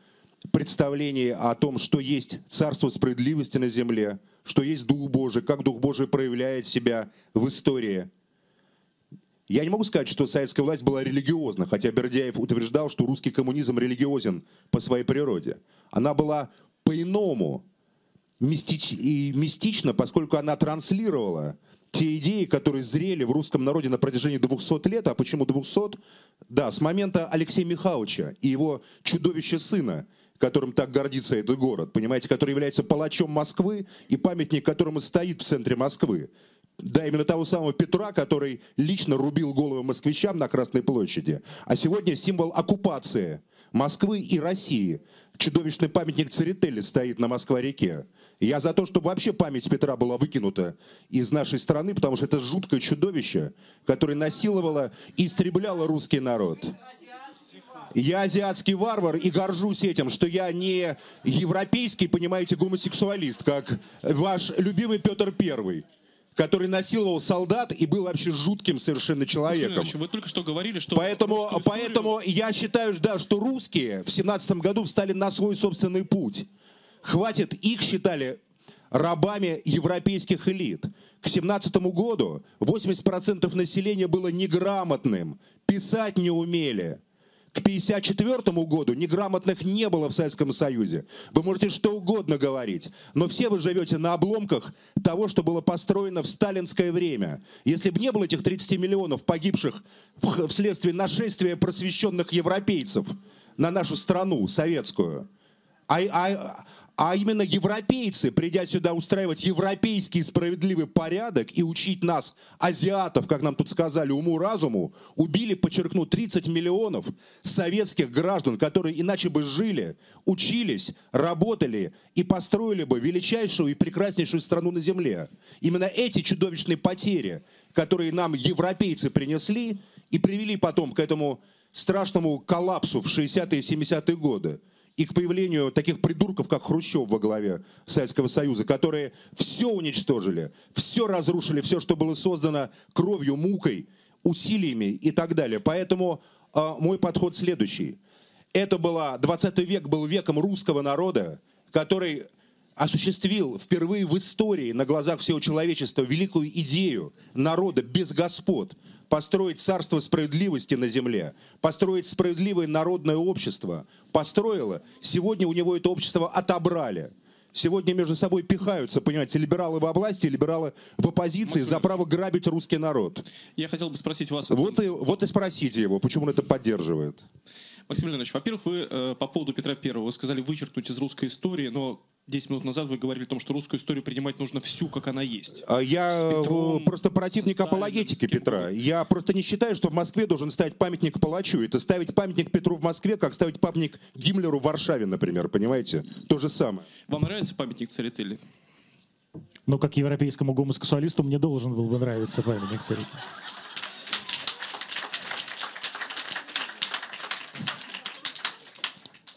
представлений о том, что есть царство справедливости на земле, что есть Дух Божий, как Дух Божий проявляет себя в истории. Я не могу сказать, что советская власть была религиозна, хотя Бердяев утверждал, что русский коммунизм религиозен по своей природе. Она была по-иному мистич... и мистична, поскольку она транслировала те идеи, которые зрели в русском народе на протяжении 200 лет. А почему 200? Да, с момента Алексея Михайловича и его чудовища сына, которым так гордится этот город, понимаете, который является палачом Москвы и памятник которому стоит в центре Москвы. Да, именно того самого Петра, который лично рубил головы москвичам на Красной площади. А сегодня символ оккупации Москвы и России. Чудовищный памятник Церетели стоит на Москва-реке. Я за то, чтобы вообще память Петра была выкинута из нашей страны, потому что это жуткое чудовище, которое насиловало и истребляло русский народ. Я азиатский варвар и горжусь этим, что я не европейский, понимаете, гомосексуалист, как ваш любимый Петр Первый который насиловал солдат и был вообще жутким совершенно человеком. Вы только что говорили, что... Поэтому, историю... поэтому я считаю, да, что русские в семнадцатом году встали на свой собственный путь. Хватит, их считали рабами европейских элит. К 17 году 80% населения было неграмотным, писать не умели. К 1954 году неграмотных не было в Советском Союзе. Вы можете что угодно говорить, но все вы живете на обломках того, что было построено в сталинское время. Если бы не было этих 30 миллионов погибших вследствие нашествия просвещенных европейцев на нашу страну советскую, а, а, а именно европейцы, придя сюда устраивать европейский справедливый порядок и учить нас, азиатов, как нам тут сказали, уму-разуму, убили, подчеркну, 30 миллионов советских граждан, которые иначе бы жили, учились, работали и построили бы величайшую и прекраснейшую страну на земле. Именно эти чудовищные потери, которые нам европейцы принесли и привели потом к этому страшному коллапсу в 60-е и 70-е годы, и к появлению таких придурков, как Хрущев во главе Советского Союза, которые все уничтожили, все разрушили, все, что было создано кровью, мукой, усилиями и так далее. Поэтому э, мой подход следующий. Это было, 20 век был веком русского народа, который осуществил впервые в истории на глазах всего человечества великую идею народа без господ, построить царство справедливости на земле, построить справедливое народное общество. Построило. Сегодня у него это общество отобрали. сегодня между собой пихаются, понимаете, либералы во власти, либералы в оппозиции за право грабить русский народ. Я хотел бы спросить вас... Вот и, вот и спросите его, почему он это поддерживает. Максим Леонидович, во-первых, вы э, по поводу Петра Первого сказали вычеркнуть из русской истории, но 10 минут назад вы говорили о том, что русскую историю принимать нужно всю, как она есть. А Я э, Петром, просто противник Сталиным, апологетики Петра. Я просто не считаю, что в Москве должен ставить памятник палачу. Это ставить памятник Петру в Москве, как ставить памятник Гиммлеру в Варшаве, например, понимаете? То же самое. Вам нравится памятник Церетели? Но как европейскому гомосексуалисту мне должен был бы нравиться памятник царю.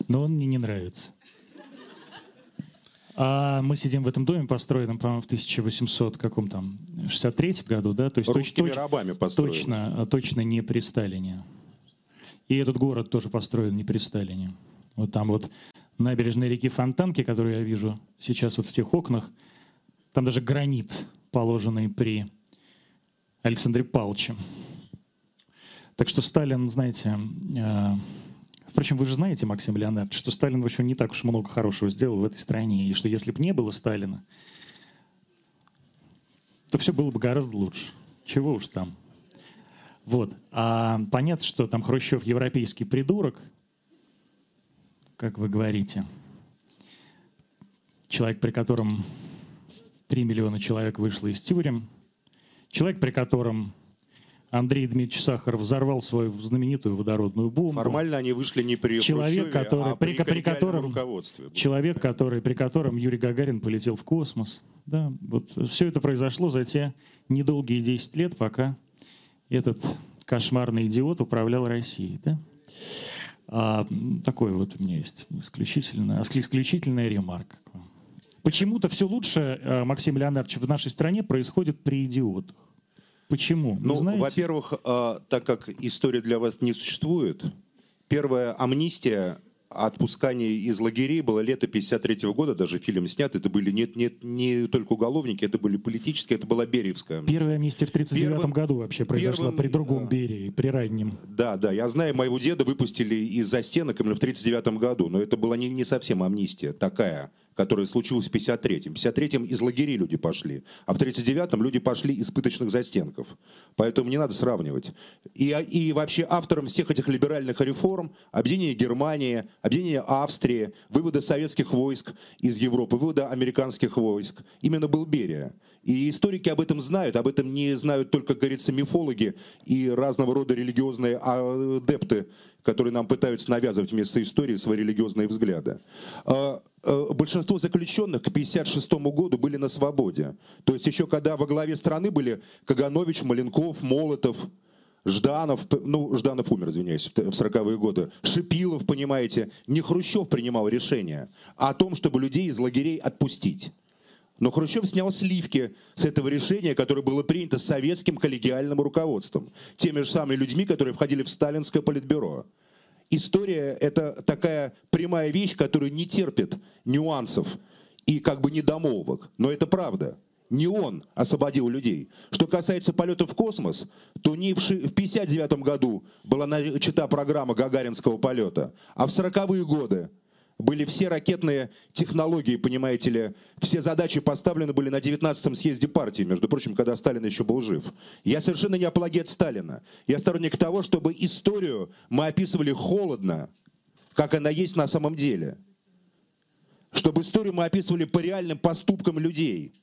Но он мне не нравится. А мы сидим в этом доме, построенном, по-моему, в 1800 каком там 63 году, да? То есть Русскими точ- рабами построен. точно, а, точно не при Сталине. И этот город тоже построен не при Сталине. Вот там вот набережная реки Фонтанки, которую я вижу сейчас вот в тех окнах, там даже гранит, положенный при Александре Павловиче. Так что Сталин, знаете, э, впрочем, вы же знаете, Максим Леонардович, что Сталин, в общем, не так уж много хорошего сделал в этой стране, и что если бы не было Сталина, то все было бы гораздо лучше. Чего уж там. Вот. А понятно, что там Хрущев европейский придурок, как вы говорите. Человек, при котором 3 миллиона человек вышло из тюрем. Человек, при котором Андрей Дмитриевич Сахаров взорвал свою знаменитую водородную бомбу. Формально они вышли не при Человек, Хрущеве, который- а при, при- котором- руководстве. Человек, который, при котором Юрий Гагарин полетел в космос. Да, вот все это произошло за те недолгие 10 лет, пока этот кошмарный идиот управлял Россией. Да? А, такой вот у меня есть исключительная, исключительная ремарка. к вам. Почему-то все лучше, э, Максим Леонардович, в нашей стране происходит при идиотах. Почему? Ну, во-первых, э, так как история для вас не существует, первая амнистия отпускание из лагерей было лето 53 года, даже фильм снят, это были нет, нет, не только уголовники, это были политические, это была Бериевская амнистия. Первая амнистия в 1939 Первым- году вообще произошла первым, при другом э, Берии, при раннем. Да, да, я знаю, моего деда выпустили из застенок именно в 1939 году, но это была не, не совсем амнистия такая, которая случилась в 53-м. В 53-м из лагерей люди пошли, а в 39-м люди пошли из пыточных застенков. Поэтому не надо сравнивать. И, и вообще автором всех этих либеральных реформ, объединение Германии, объединение Австрии, вывода советских войск из Европы, вывода американских войск, именно был Берия. И историки об этом знают, об этом не знают только, как говорится, мифологи и разного рода религиозные адепты, которые нам пытаются навязывать вместо истории свои религиозные взгляды. А, а, Большинство заключенных к 1956 году были на свободе. То есть еще когда во главе страны были Каганович, Маленков, Молотов, Жданов, ну, Жданов умер, извиняюсь, в 40-е годы. Шипилов, понимаете, не Хрущев принимал решение, о том, чтобы людей из лагерей отпустить. Но Хрущев снял сливки с этого решения, которое было принято советским коллегиальным руководством. Теми же самыми людьми, которые входили в сталинское политбюро. История – это такая прямая вещь, которая не терпит нюансов и как бы недомолвок. Но это правда. Не он освободил людей. Что касается полета в космос, то не в 1959 году была начата программа гагаринского полета, а в 40-е годы были все ракетные технологии, понимаете ли, все задачи поставлены были на 19-м съезде партии, между прочим, когда Сталин еще был жив. Я совершенно не апологет Сталина. Я сторонник того, чтобы историю мы описывали холодно, как она есть на самом деле. Чтобы историю мы описывали по реальным поступкам людей.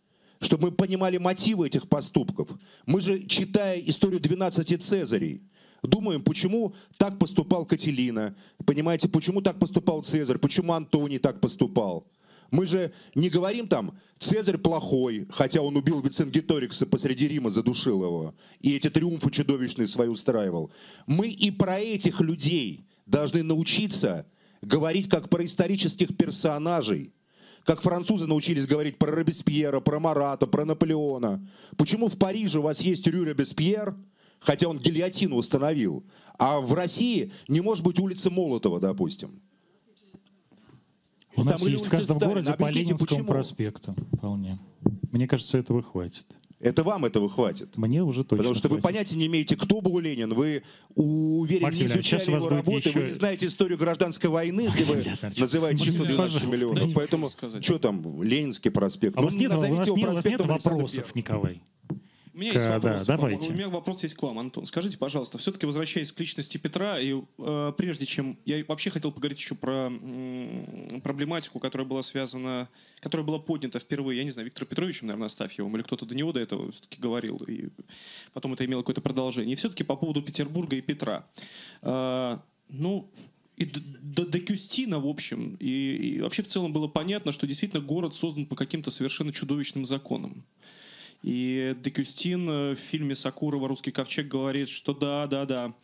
Чтобы мы понимали мотивы этих поступков. Мы же, читая историю 12 Цезарей, думаем, почему так поступал Кателина, понимаете, почему так поступал Цезарь, почему Антоний так поступал. Мы же не говорим там, Цезарь плохой, хотя он убил Виценгиторикса посреди Рима, задушил его, и эти триумфы чудовищные свои устраивал. Мы и про этих людей должны научиться говорить как про исторических персонажей, как французы научились говорить про Робеспьера, про Марата, про Наполеона. Почему в Париже у вас есть Рю Робеспьер, хотя он гильотину установил, а в России не может быть улицы Молотова, допустим? У нас там есть в каждом Сталина. городе по Объясните, Ленинскому почему? проспекту. Вполне. Мне кажется, этого хватит. Это вам этого хватит. Мне уже точно Потому что вы хватит. понятия не имеете, кто был Ленин. Вы, уверен, Максим не изучали его работы, еще- вы не знаете историю гражданской войны, где вы называете число 12 Леонидович, миллионов. Поэтому, что там, Ленинский проспект? А Ну, у вас нет, у вас нет вопросов. Николай? У меня есть Да, вопросы. да, давайте. У меня вопрос есть к вам, Антон. Скажите, пожалуйста, все-таки возвращаясь к личности Петра, и э, прежде чем я вообще хотел поговорить еще про м, проблематику, которая была связана, которая была поднята впервые, я не знаю, Виктором Петровичем, наверное, Астафьевым, или кто-то до него до этого все-таки говорил, и потом это имело какое-то продолжение. И все-таки по поводу Петербурга и Петра. Э, ну, и д- д- до Кюстина, в общем, и, и вообще в целом было понятно, что действительно город создан по каким-то совершенно чудовищным законам. И Декюстин э, в фильме Сакурова «Русский ковчег» говорит, что да, да, да,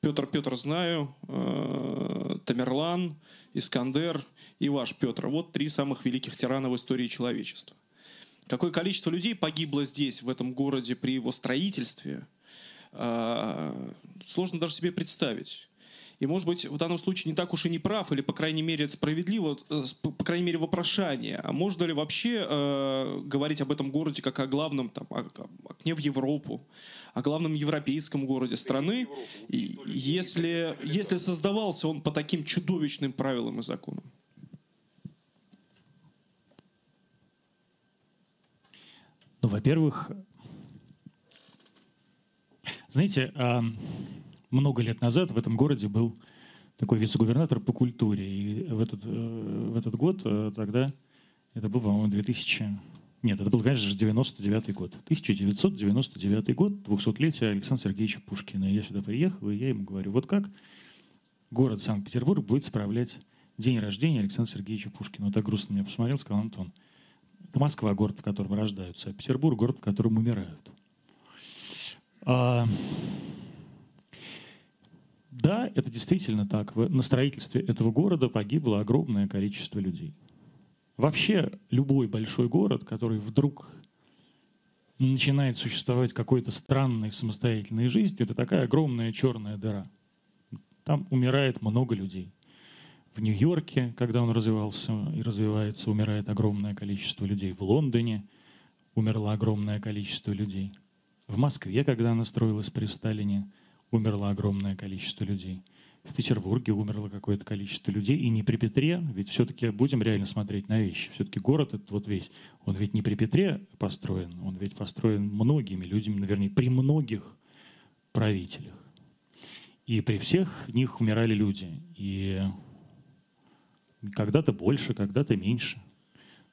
Петр, Петр знаю, э, Тамерлан, Искандер и ваш Петр. Вот три самых великих тирана в истории человечества. Какое количество людей погибло здесь, в этом городе, при его строительстве, э, сложно даже себе представить. И, может быть, в данном случае не так уж и не прав, или, по крайней мере, это справедливо, э, по крайней мере, вопрошание. А можно ли вообще э, говорить об этом городе как о главном там, о- о- окне в Европу, о главном европейском городе страны, и- если, если создавался он по таким чудовищным правилам и законам? Ну, во-первых, знаете, много лет назад в этом городе был такой вице-губернатор по культуре. И в этот, э, в этот год э, тогда, это был, по-моему, 2000... Нет, это был, конечно же, 99 год. 1999 год, 200-летие Александра Сергеевича Пушкина. Я сюда приехал, и я ему говорю, вот как город Санкт-Петербург будет справлять день рождения Александра Сергеевича Пушкина. Вот так грустно меня посмотрел, сказал Антон. Это Москва, город, в котором рождаются, а Петербург, город, в котором умирают. А, да, это действительно так. На строительстве этого города погибло огромное количество людей. Вообще, любой большой город, который вдруг начинает существовать какой-то странной самостоятельной жизнью, это такая огромная черная дыра. Там умирает много людей. В Нью-Йорке, когда он развивался и развивается, умирает огромное количество людей. В Лондоне умерло огромное количество людей. В Москве, когда она строилась при Сталине, умерло огромное количество людей. В Петербурге умерло какое-то количество людей. И не при Петре, ведь все-таки будем реально смотреть на вещи. Все-таки город этот вот весь, он ведь не при Петре построен, он ведь построен многими людьми, наверное, при многих правителях. И при всех них умирали люди. И когда-то больше, когда-то меньше.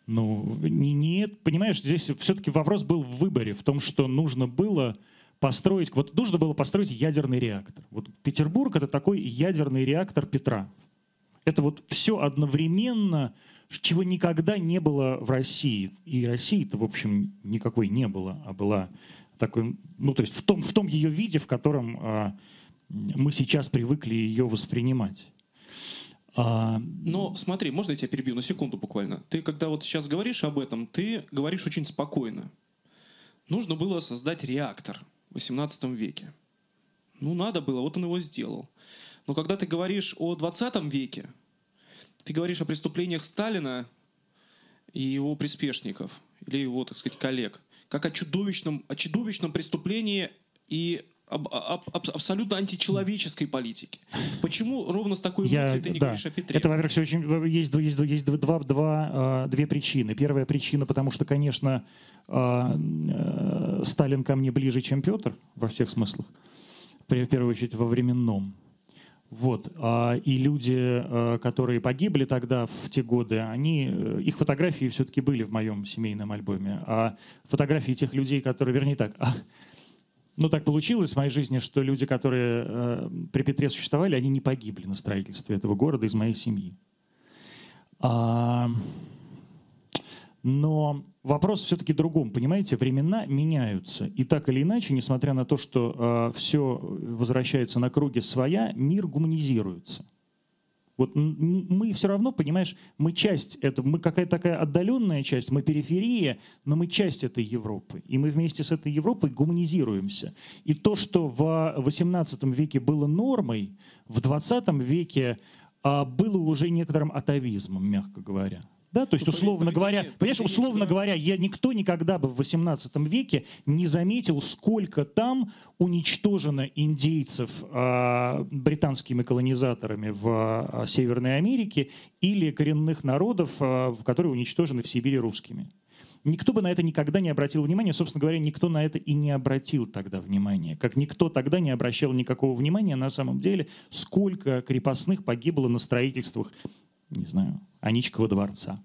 Ну, не, не, понимаешь, здесь все-таки вопрос был в выборе, в том, что нужно было построить, вот нужно было построить ядерный реактор. Вот Петербург это такой ядерный реактор Петра. Это вот все одновременно, чего никогда не было в России. И России-то, в общем, никакой не было, а была такой, ну, то есть в том, в том ее виде, в котором а, мы сейчас привыкли ее воспринимать. А, Но смотри, можно я тебя перебью на секунду буквально? Ты когда вот сейчас говоришь об этом, ты говоришь очень спокойно. Нужно было создать реактор 18 веке. Ну, надо было, вот он его сделал. Но когда ты говоришь о 20 веке, ты говоришь о преступлениях Сталина и его приспешников, или его, так сказать, коллег, как о чудовищном, о чудовищном преступлении и об- об- об- абсолютно античеловеческой политике. Почему ровно с такой эмоцией ты не да. говоришь о Петре? Это, во-первых, всё очень, есть, два- есть, два- есть два, два, а, две причины. Первая причина, потому что, конечно, э, Сталин ко мне ближе, чем Петр во всех смыслах. В первую очередь во временном. Вот. А, И люди, э, которые погибли тогда, в те годы, они, э, их фотографии все-таки были в моем семейном альбоме. А фотографии тех людей, которые, вернее так, ну, так получилось в моей жизни, что люди, которые э, при Петре существовали, они не погибли на строительстве этого города из моей семьи. А, но вопрос все-таки другом. Понимаете, времена меняются. И так или иначе, несмотря на то, что все возвращается на круги своя, мир гуманизируется. Вот мы все равно, понимаешь, мы часть этого, мы какая-то такая отдаленная часть, мы периферия, но мы часть этой Европы. И мы вместе с этой Европой гуманизируемся. И то, что в XVIII веке было нормой, в XX веке а, было уже некоторым атовизмом, мягко говоря. Да, то есть, условно говоря, понимаешь, условно говоря, я, никто никогда бы в 18 веке не заметил, сколько там уничтожено индейцев а, британскими колонизаторами в а, Северной Америке или коренных народов, в которые уничтожены в Сибири русскими. Никто бы на это никогда не обратил внимания. Собственно говоря, никто на это и не обратил тогда внимания. Как никто тогда не обращал никакого внимания на самом деле, сколько крепостных погибло на строительствах, не знаю, Аничкова дворца.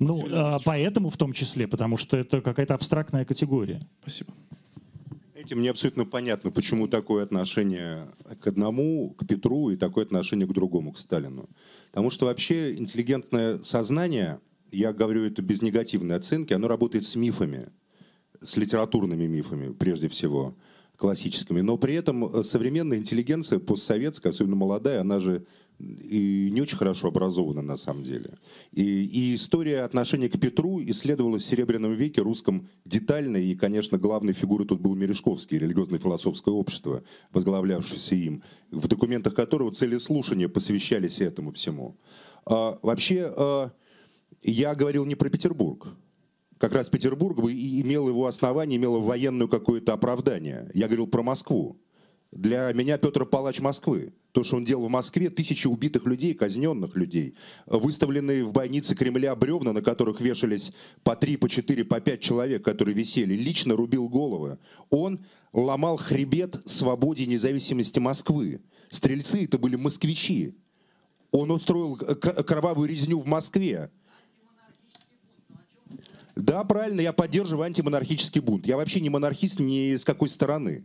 Ну, а, поэтому в том числе, потому что это какая-то абстрактная категория. Спасибо. Этим мне абсолютно понятно, почему такое отношение к одному, к Петру, и такое отношение к другому, к Сталину. Потому что вообще интеллигентное сознание, я говорю это без негативной оценки, оно работает с мифами, с литературными мифами прежде всего, классическими. Но при этом э, современная интеллигенция, постсоветская, особенно молодая, она же и не очень хорошо образована на самом деле. И, и история отношения к Петру исследовалась в Серебряном веке русском детально, и, конечно, главной фигурой тут был Мережковский, религиозно-философское общество, возглавлявшееся им, в документах которого цели слушания посвящались этому всему. А, вообще, а, я говорил не про Петербург. Как раз Петербург имел его основание, имело военное какое-то оправдание. Я говорил про Москву. Для меня Петр Палач Москвы. То, что он делал в Москве, тысячи убитых людей, казненных людей, выставленные в бойнице Кремля бревна, на которых вешались по три, по четыре, по пять человек, которые висели, лично рубил головы. Он ломал хребет свободе и независимости Москвы. Стрельцы это были москвичи. Он устроил кровавую резню в Москве. Да, правильно, я поддерживаю антимонархический бунт. Я вообще не монархист ни с какой стороны.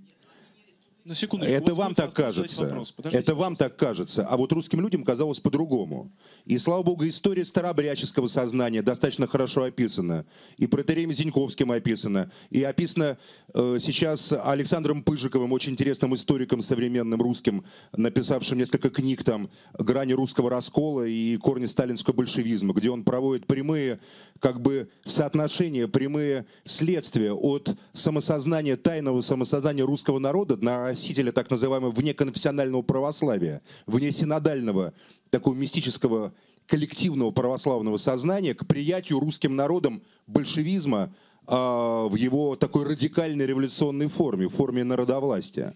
На секунду. Это вам так кажется. Это вам так кажется. А вот русским людям казалось по-другому. И, слава богу, история старообрядческого сознания достаточно хорошо описана. И протереем Зиньковским описана. И описана э, сейчас Александром Пыжиковым, очень интересным историком современным русским, написавшим несколько книг там «Грани русского раскола» и «Корни сталинского большевизма», где он проводит прямые как бы соотношения, прямые следствия от самосознания, тайного самосознания русского народа, носителя так называемого внеконфессионального православия, внесинодального такого мистического коллективного православного сознания к приятию русским народом большевизма а, в его такой радикальной революционной форме, форме народовластия.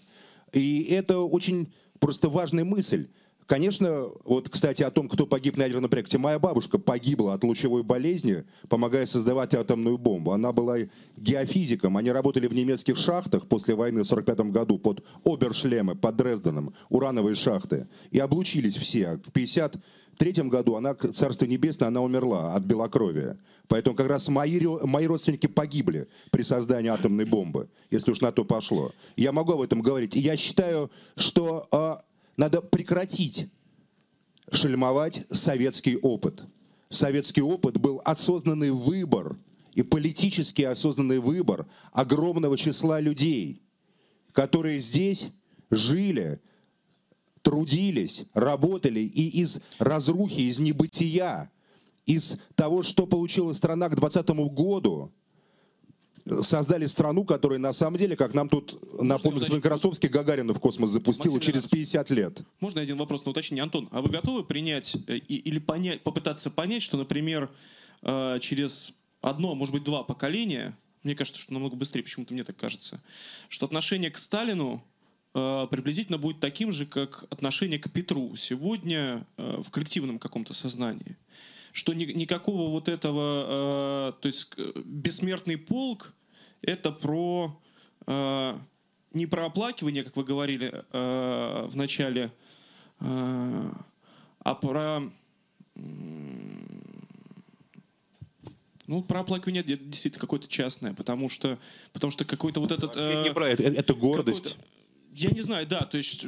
И это очень просто важная мысль. Конечно, вот, кстати, о том, кто погиб на ядерном проекте. Моя бабушка погибла от лучевой болезни, помогая создавать атомную бомбу. Она была геофизиком. Они работали в немецких шахтах после войны в 1945 году под Обершлеме, под Дрезденом, урановые шахты. И облучились все. В 1953 году она, царство небесное, она умерла от белокровия. Поэтому как раз мои, мои родственники погибли при создании атомной бомбы, если уж на то пошло. Я могу об этом говорить. И я считаю, что а, надо прекратить шельмовать советский опыт. Советский опыт был осознанный выбор и политически осознанный выбор огромного числа людей, которые здесь жили, трудились, работали и из разрухи, из небытия, из того, что получила страна к 2020 году, создали страну, которая на самом деле, как нам тут напомнил господин Красовский, Гагарина в космос запустила Максим через Леонидович. 50 лет. Можно один вопрос на уточнение? Антон, а вы готовы принять э, или понять, попытаться понять, что, например, э, через одно, может быть, два поколения, мне кажется, что намного быстрее, почему-то мне так кажется, что отношение к Сталину э, приблизительно будет таким же, как отношение к Петру сегодня в коллективном каком-то сознании. Что ни- никакого вот этого, э, то есть бессмертный полк, это про э, не про оплакивание, как вы говорили э, в начале, э, а про ну, про оплакивание это действительно какое-то частное, потому что, потому что какой-то вот этот... Это э, не про это, это гордость. Я не знаю, да, то есть...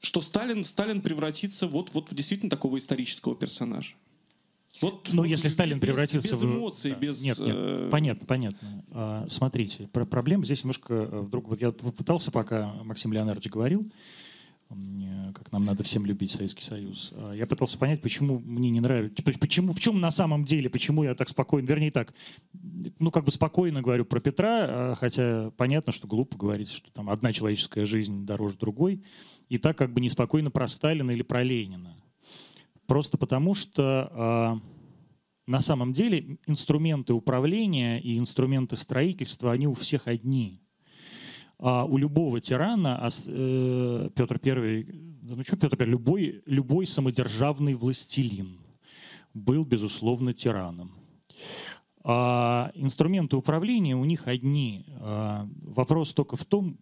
Что Сталин, Сталин превратится вот, вот в действительно такого исторического персонажа. Вот, Ну, вот если без- Сталин превратился без в... эмоций, Да. без... Нет, нет, э, понятно, понятно. А, смотрите, про- проблема здесь немножко э, вдруг... Вот я попытался, пока Максим Леонардович говорил, как нам надо всем любить Советский Союз. А Я пытался понять, почему мне не нравится, почему, в чем на самом деле, почему я так спокойно, вернее так, ну как бы спокойно говорю про Петра, а, хотя понятно, что глупо говорить, что там одна человеческая жизнь дороже другой, и так как бы неспокойно про Сталина или про Ленина. Просто потому, что а, на самом деле инструменты управления и инструменты строительства, они у всех одни. А у любого тирана, а, э, Петр I, ну что Петр I, любой, любой самодержавный властелин был, безусловно, тираном. А инструменты управления у них одни. А вопрос только в том,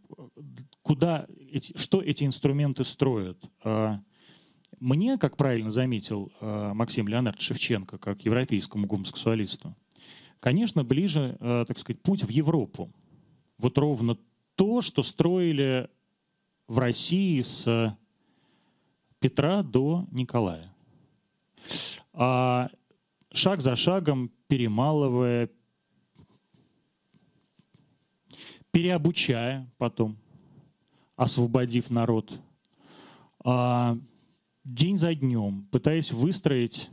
куда эти, что эти инструменты строят. А мне, как правильно заметил а, Максим Леонард Шевченко, как европейскому гомосексуалисту, конечно, ближе, а, так сказать, путь в Европу. Вот ровно то, что строили в России с Петра до Николая. А шаг за шагом, перемалывая, переобучая потом, освободив народ, а, день за днем, пытаясь выстроить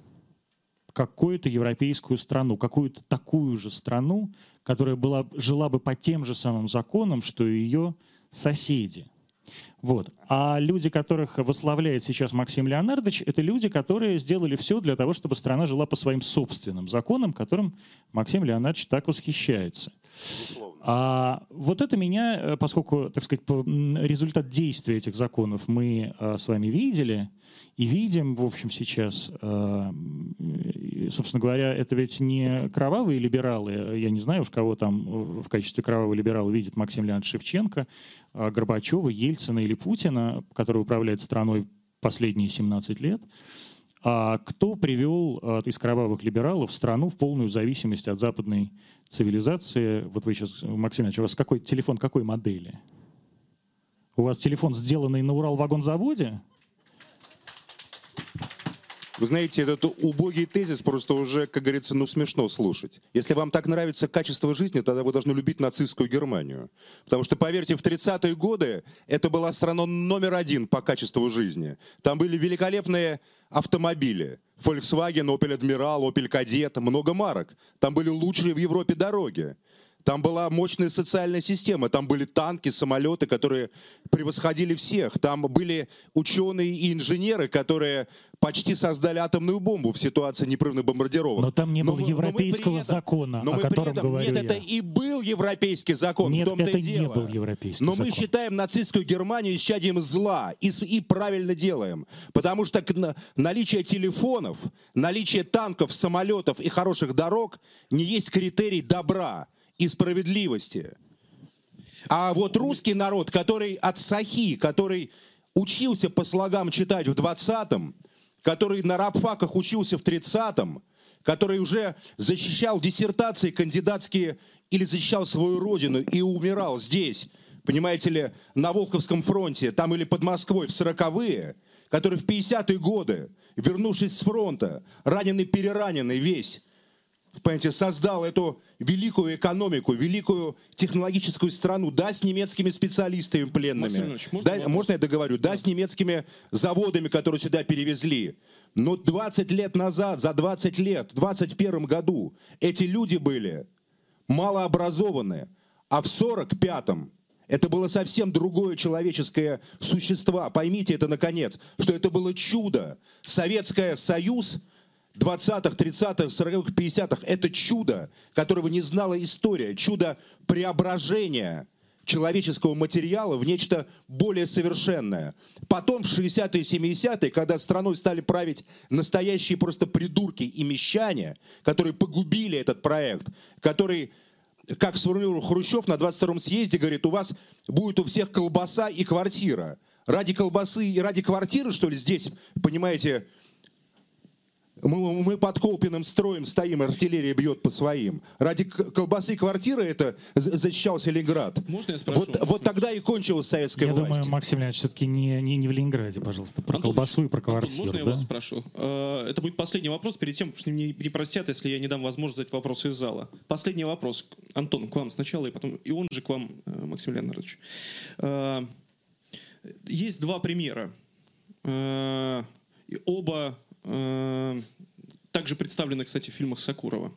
какую-то европейскую страну, какую-то такую же страну, которая была, жила бы по тем же самым законам, что и ее соседи. Вот. А люди, которых восславляет сейчас Максим Леонардович, это люди, которые сделали все для того, чтобы страна жила по своим собственным законам, которым Максим Леонардович так восхищается. А вот это меня, э, поскольку, так сказать, результат действия этих законов мы э, с вами видели и видим, в общем, сейчас, э, собственно говоря, это ведь не кровавые либералы, я не знаю уж, кого там в качестве кровавого либерала видит Максим Леонидович Шевченко, а Горбачева, Ельцина или Путина, который управляет страной последние 17 лет. А кто привел из кровавых либералов страну в полную зависимость от западной цивилизации. Вот вы сейчас, Максим Ильич, у вас какой телефон какой модели? У вас телефон, сделанный на Урал-вагонзаводе? Вы знаете, этот убогий тезис просто уже, как говорится, ну смешно слушать. Если вам так нравится качество жизни, тогда вы должны любить нацистскую Германию. Потому что, поверьте, в 30-е годы это была страна номер один по качеству жизни. Там были великолепные автомобили. Volkswagen, Opel Admiral, Opel Kadett, много марок. Там были лучшие в Европе дороги. Там была мощная социальная система, там были танки, самолеты, которые превосходили всех. Там были ученые и инженеры, которые почти создали атомную бомбу в ситуации непрерывных бомбардировок. Но там не было но, европейского но этом, закона, но о котором этом, говорю Нет, я. это и был европейский закон. Нет, в том-то это и дело. не был европейский Но закон. мы считаем нацистскую Германию исчадием зла и, и правильно делаем. Потому что наличие телефонов, наличие танков, самолетов и хороших дорог не есть критерий добра и справедливости. А вот русский народ, который от Сахи, который учился по слогам читать в 20-м, который на рабфаках учился в 30-м, который уже защищал диссертации кандидатские или защищал свою родину и умирал здесь, понимаете ли, на Волковском фронте, там или под Москвой в 40-е, который в 50-е годы, вернувшись с фронта, раненый-перераненный весь, понимаете, создал эту великую экономику, великую технологическую страну, да, с немецкими специалистами пленными. Можно, да, можно я договорю? Да, с немецкими заводами, которые сюда перевезли. Но 20 лет назад, за 20 лет, в 21 году, эти люди были малообразованные. А в 45-м это было совсем другое человеческое существо. Поймите это, наконец, что это было чудо. Советский Союз – 20-х, 30-х, 40-х, 50-х. Это чудо, которого не знала история. Чудо преображения человеческого материала в нечто более совершенное. Потом в 60-е и 70-е, когда страной стали править настоящие просто придурки и мещане, которые погубили этот проект, который как сформулировал Хрущев на 22-м съезде, говорит, у вас будет у всех колбаса и квартира. Ради колбасы и ради квартиры, что ли, здесь, понимаете, мы, мы под Колпиным строем стоим, артиллерия бьет по своим. Ради колбасы и квартиры это защищался Ленинград. Можно я спрошу? Вот, вот тогда и кончилась советская я власть. Я думаю, Максим Леонидович, все-таки не, не, не в Ленинграде, пожалуйста. Про Антон, колбасу и про квартиру. Антон, можно да? я вас спрошу? Э, это будет последний вопрос перед тем, что мне не простят, если я не дам возможность задать вопросы из зала. Последний вопрос. Антон, к вам сначала, и потом и он же к вам, э, Максим Леонидович. Э, есть два примера. Оба также представлены, кстати, в фильмах Сакурова.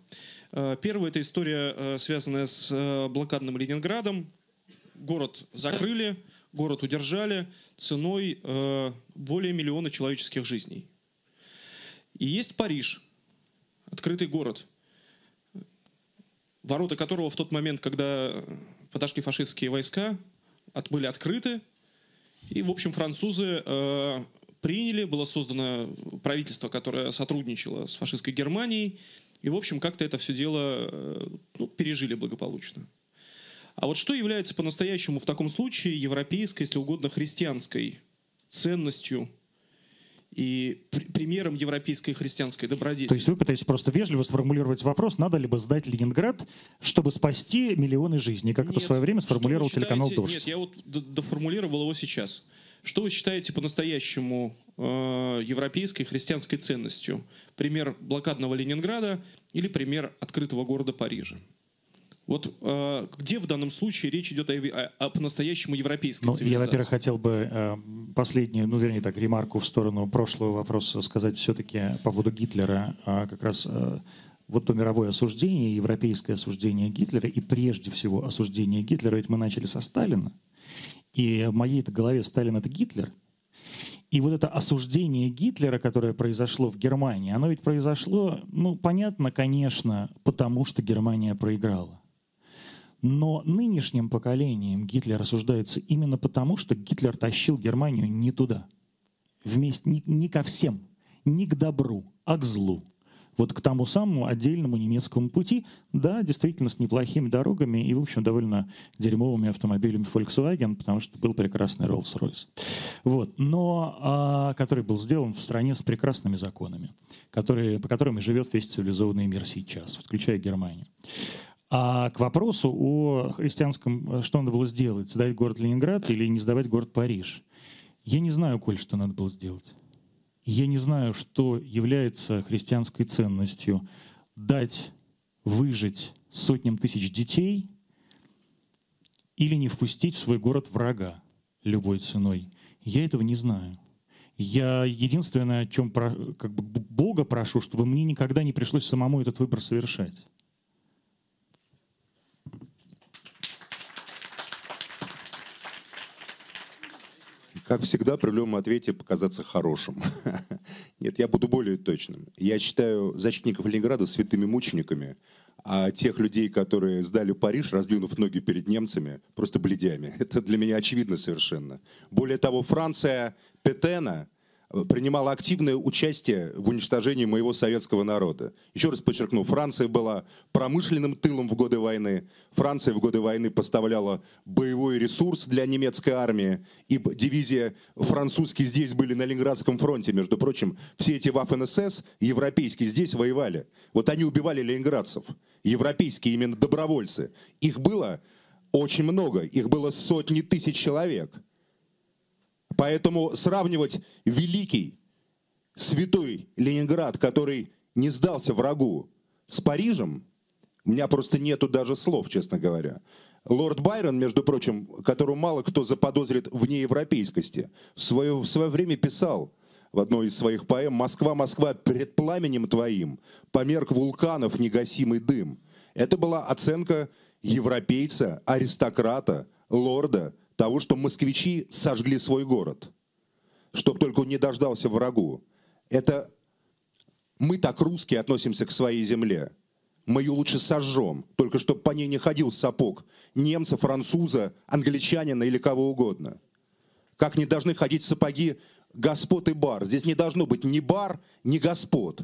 Э, первая – это история, э, связанная с э, блокадным Ленинградом. Город закрыли, город удержали ценой более миллиона человеческих жизней. И есть Париж, открытый город, ворота которого в тот момент, когда подошли фашистские войска, от, были открыты. И, в общем, французы приняли, было создано правительство, которое сотрудничало с фашистской Германией. И, в общем, как-то это все дело э, ну, пережили благополучно. А вот что является по-настоящему в таком случае европейской, если угодно, христианской ценностью и пр- примером европейской христианской добродетели? То есть вы пытаетесь просто вежливо сформулировать вопрос, надо ли бы сдать Ленинград, чтобы спасти миллионы жизней, как это в Нет. свое время сформулировал телеканал «Дождь». Нет, я вот доформулировал его сейчас. Что вы считаете по-настоящему э, европейской христианской ценностью? Пример блокадного Ленинграда или пример открытого города Парижа? Вот э, где в данном случае речь идет о, о- о по-настоящему европейской Ну, я, цивилизации? во-первых, хотел бы э, последнюю, ну, вернее так, ремарку в сторону прошлого вопроса сказать все-таки по поводу Гитлера. А как раз э, вот то мировое осуждение, европейское осуждение Гитлера, и прежде всего осуждение Гитлера, ведь мы начали со Сталина. И в моей голове Сталин — это Гитлер. И вот это осуждение Гитлера, которое произошло в Германии, оно ведь произошло, ну, понятно, конечно, потому что Германия проиграла. Но нынешним поколением Гитлер осуждается именно потому, что Гитлер тащил Германию не туда. Вместе, не, не ко всем, не к добру, а к злу. Вот к тому самому отдельному немецкому пути, да, действительно, с неплохими дорогами и, в общем, довольно дерьмовыми автомобилями Volkswagen, потому что был прекрасный Rolls-Royce. Вот. Но, а, который был сделан в стране с прекрасными законами, которые, по которым живет весь цивилизованный мир сейчас, включая Германию. А к вопросу о христианском, э, что надо было сделать, сдать город Ленинград или не сдавать город Париж. Я не знаю, Коль, что надо было сделать. Я не знаю, что является христианской ценностью дать выжить сотням тысяч детей или не впустить в свой город врага любой ценой. Я этого не знаю. Я единственное, о чем как бы Бога прошу, чтобы мне никогда не пришлось самому этот выбор совершать. Как всегда, при любом ответе показаться хорошим. Нет, я буду более точным. Я считаю защитников Ленинграда святыми мучениками, а тех людей, которые сдали Париж, раздвинув ноги перед немцами, просто бледями. Это для меня очевидно совершенно. Более того, Франция Петена принимала активное участие в уничтожении моего советского народа. Еще раз подчеркну, Франция была промышленным тылом в годы войны. Франция в годы войны поставляла боевой ресурс для немецкой армии. И дивизия французские здесь были на Ленинградском фронте. Между прочим, все эти Waffen-СС европейские здесь воевали. Вот они убивали ленинградцев. Европейские именно добровольцы. Их было очень много. Их было сотни тысяч человек. Поэтому сравнивать великий, святой Ленинград, который не сдался врагу, с Парижем, у меня просто нету даже слов, честно говоря. Лорд Байрон, между прочим, которого мало кто заподозрит в неевропейскости, в свое, в свое время писал в одной из своих поэм «Москва, Москва, перед пламенем твоим померк вулканов негасимый дым». Это была оценка европейца, аристократа, лорда, того, что москвичи сожгли свой город, чтоб только он не дождался врагу. Это мы так русские относимся к своей земле. Мы ее лучше сожжем, только чтобы по ней не ходил сапог немца, француза, англичанина или кого угодно. Как не должны ходить сапоги господ и бар. Здесь не должно быть ни бар, ни господ.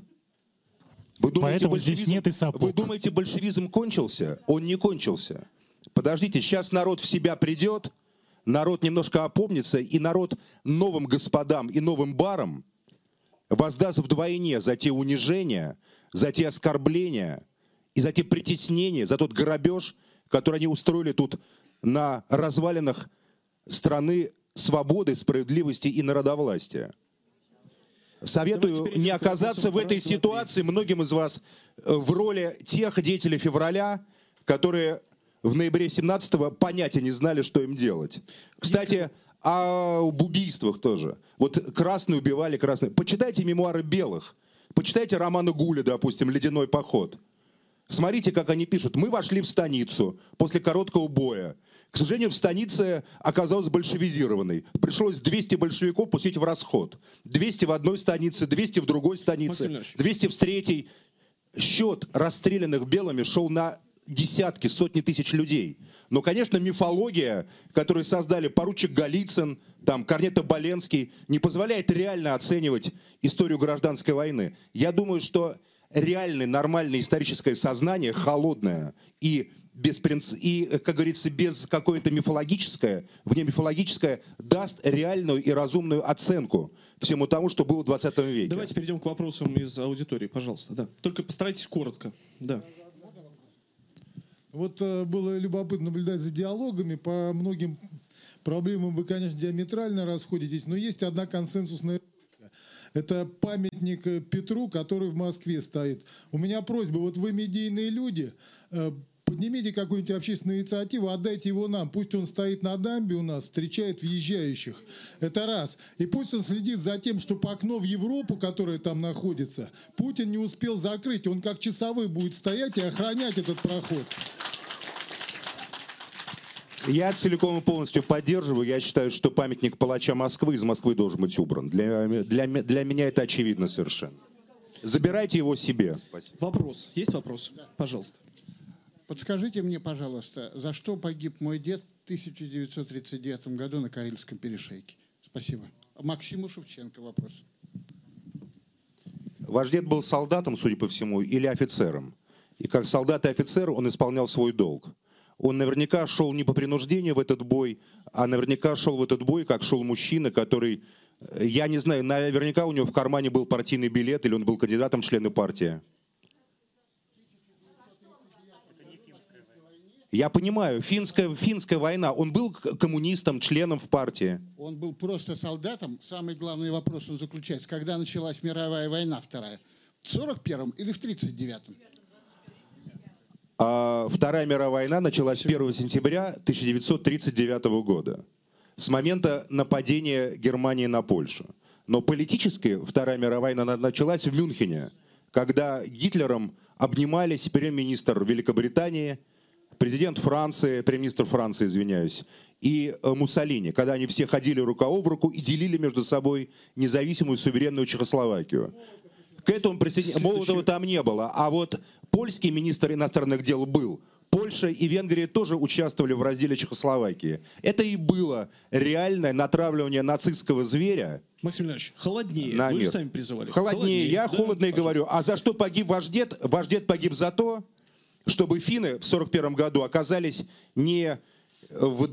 Вы Поэтому здесь нет и сапог. Вы думаете, большевизм кончился? Он не кончился. Подождите, сейчас народ в себя придет, народ немножко опомнится, и народ новым господам и новым барам воздаст вдвойне за те унижения, за те оскорбления и за те притеснения, за тот грабеж, который они устроили тут на развалинах страны свободы, справедливости и народовластия. Советую не оказаться в этой ситуации многим из вас э, в роли тех деятелей февраля, которые в ноябре 17-го понятия не знали, что им делать. Кстати, об убийствах тоже. Вот красные убивали красные. Почитайте мемуары белых. Почитайте романы Гуля, допустим, «Ледяной поход». Смотрите, как они пишут. Мы вошли в станицу после короткого боя. К сожалению, в станице оказалась большевизированной. Пришлось 200 большевиков пустить в расход. 200 в одной станице, 200 в другой станице, Максим Ильич. 200 в третьей. Счет расстрелянных белыми шел на десятки, сотни тысяч людей. Но, конечно, мифология, которую создали поручик Голицын, там, Корнета Боленский, не позволяет реально оценивать историю гражданской войны. Я думаю, что реальное, нормальное историческое сознание, холодное и без принц... и, как говорится, без какое-то мифологическое, вне мифологическое, даст реальную и разумную оценку всему тому, что было в 20 веке. Давайте перейдем к вопросам из аудитории, пожалуйста. Да. Только постарайтесь коротко. Да. Вот э, было любопытно наблюдать за диалогами. По многим проблемам вы, конечно, диаметрально расходитесь, но есть одна консенсусная это памятник э, Петру, который в Москве стоит. У меня просьба, вот вы медийные люди, э, поднимите какую-нибудь общественную инициативу, отдайте его нам. Пусть он стоит на дамбе у нас, встречает въезжающих. Это раз. И пусть он следит за тем, чтобы окно в Европу, которое там находится, Путин не успел закрыть. Он как часовой будет стоять и охранять этот проход. Я целиком и полностью поддерживаю. Я считаю, что памятник палача Москвы из Москвы должен быть убран. Для, для, для меня это очевидно совершенно. Забирайте его себе. Вопрос. Есть вопрос? Пожалуйста. Подскажите мне, пожалуйста, за что погиб мой дед в 1939 году на Карельском перешейке? Спасибо. Максиму Шевченко вопрос. Ваш дед был солдатом, судя по всему, или офицером. И как солдат и офицер он исполнял свой долг. Он наверняка шел не по принуждению в этот бой, а наверняка шел в этот бой, как шел мужчина, который, э, я не знаю, наверняка у него в кармане был партийный билет, или он был кандидатом в члены партии. Я понимаю, финская, финская война, он был коммунистом, членом в партии. Он был просто солдатом. Самый главный вопрос он заключается, когда началась мировая война вторая? В 41-м или в 39-м? А Вторая мировая война началась 1 сентября 1939 года, с момента нападения Германии на Польшу. Но политически Вторая мировая война началась в Мюнхене, когда Гитлером обнимались премьер-министр Великобритании, президент Франции, премьер-министр Франции, извиняюсь, и э, Муссолини, когда они все ходили рука об руку и делили между собой независимую суверенную Чехословакию. К этому присоединения Молотова там не было. А вот польский министр иностранных дел был. Польша и Венгрия тоже участвовали в разделе Чехословакии. Это и было реальное натравливание нацистского зверя Максим Леонидович, холоднее. на Вы мир. же сами призывали. Холоднее. Я Да, холодно и говорю. А за что погиб ваш дед? Ваш дед погиб за то, чтобы финны в 41 году оказались не в,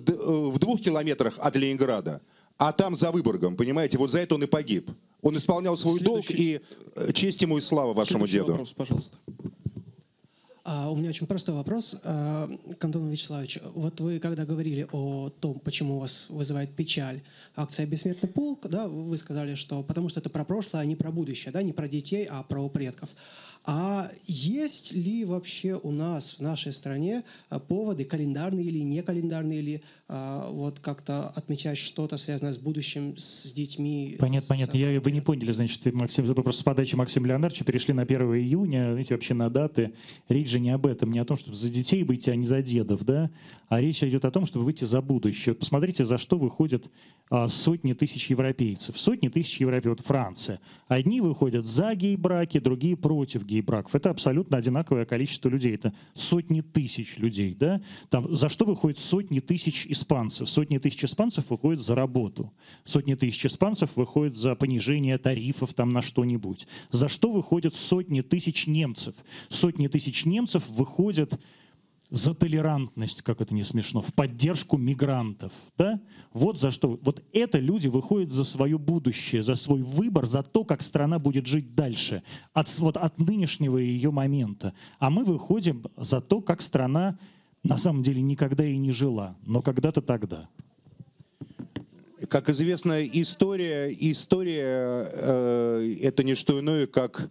в двух километрах от Ленинграда, а там за Выборгом, понимаете? Вот за это он и погиб. Он исполнял свой долг, Следующий- и э, честь ему и слава вашему Следующий деду. вопрос, пожалуйста. А, у меня очень простой вопрос а, к Антону Вячеславовичу. Вот вы когда говорили о том, почему у вас вызывает печаль акция «Бессмертный полк», да, вы сказали, что потому что это про прошлое, а не про будущее, да, не про детей, а про предков. А есть ли вообще у нас в нашей стране а, поводы, календарные или не календарные, или вот как-то отмечать что-то связанное с будущим, с детьми? Понятно, с- понятно. Я, вы не поняли, значит, Максим, вы просто с подачи Максима Леонардовича перешли на 1 июня, знаете, вообще на даты. Речь же не об этом, не о том, чтобы за детей выйти, а не за дедов, да? А речь идет о том, чтобы выйти за будущее. Вот посмотрите, за что выходят а, сотни тысяч европейцев. Сотни тысяч европейцев. Вот Франция. Одни выходят за гей-браки, другие против гей-браков. Это абсолютно одинаковое количество людей. Это сотни тысяч людей, да? Там, за что выходят сотни тысяч испанцев? Сотни тысяч испанцев выходят за работу. Сотни тысяч испанцев выходят за понижение тарифов там на что-нибудь. За что выходят сотни тысяч немцев? Сотни тысяч немцев выходят за толерантность, как это не смешно, в поддержку мигрантов. Да? Вот за что. Вот это люди выходят за свое будущее, за свой выбор, за то, как страна будет жить дальше, от, вот, от нынешнего ее момента. А мы выходим за то, как страна на самом деле никогда и не жила, но когда-то тогда. Как известно, история, история э, это не что иное, как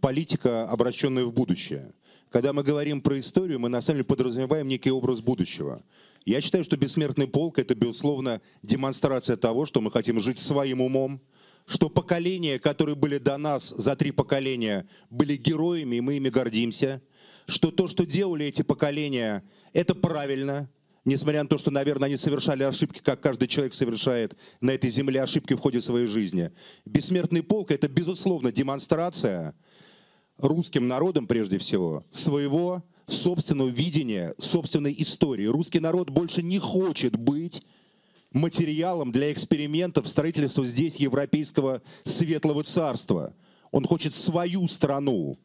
политика, обращенная в будущее. Когда мы говорим про историю, мы на самом деле подразумеваем некий образ будущего. Я считаю, что бессмертный полк это, безусловно, демонстрация того, что мы хотим жить своим умом, что поколения, которые были до нас за три поколения, были героями, и мы ими гордимся, что то, что делали эти поколения, это правильно, несмотря на то, что, наверное, они совершали ошибки, как каждый человек совершает на этой земле ошибки в ходе своей жизни. Бессмертный полк – это, безусловно, демонстрация русским народом, прежде всего, своего собственного видения, собственной истории. Русский народ больше не хочет быть материалом для экспериментов строительства здесь европейского светлого царства. Он хочет свою страну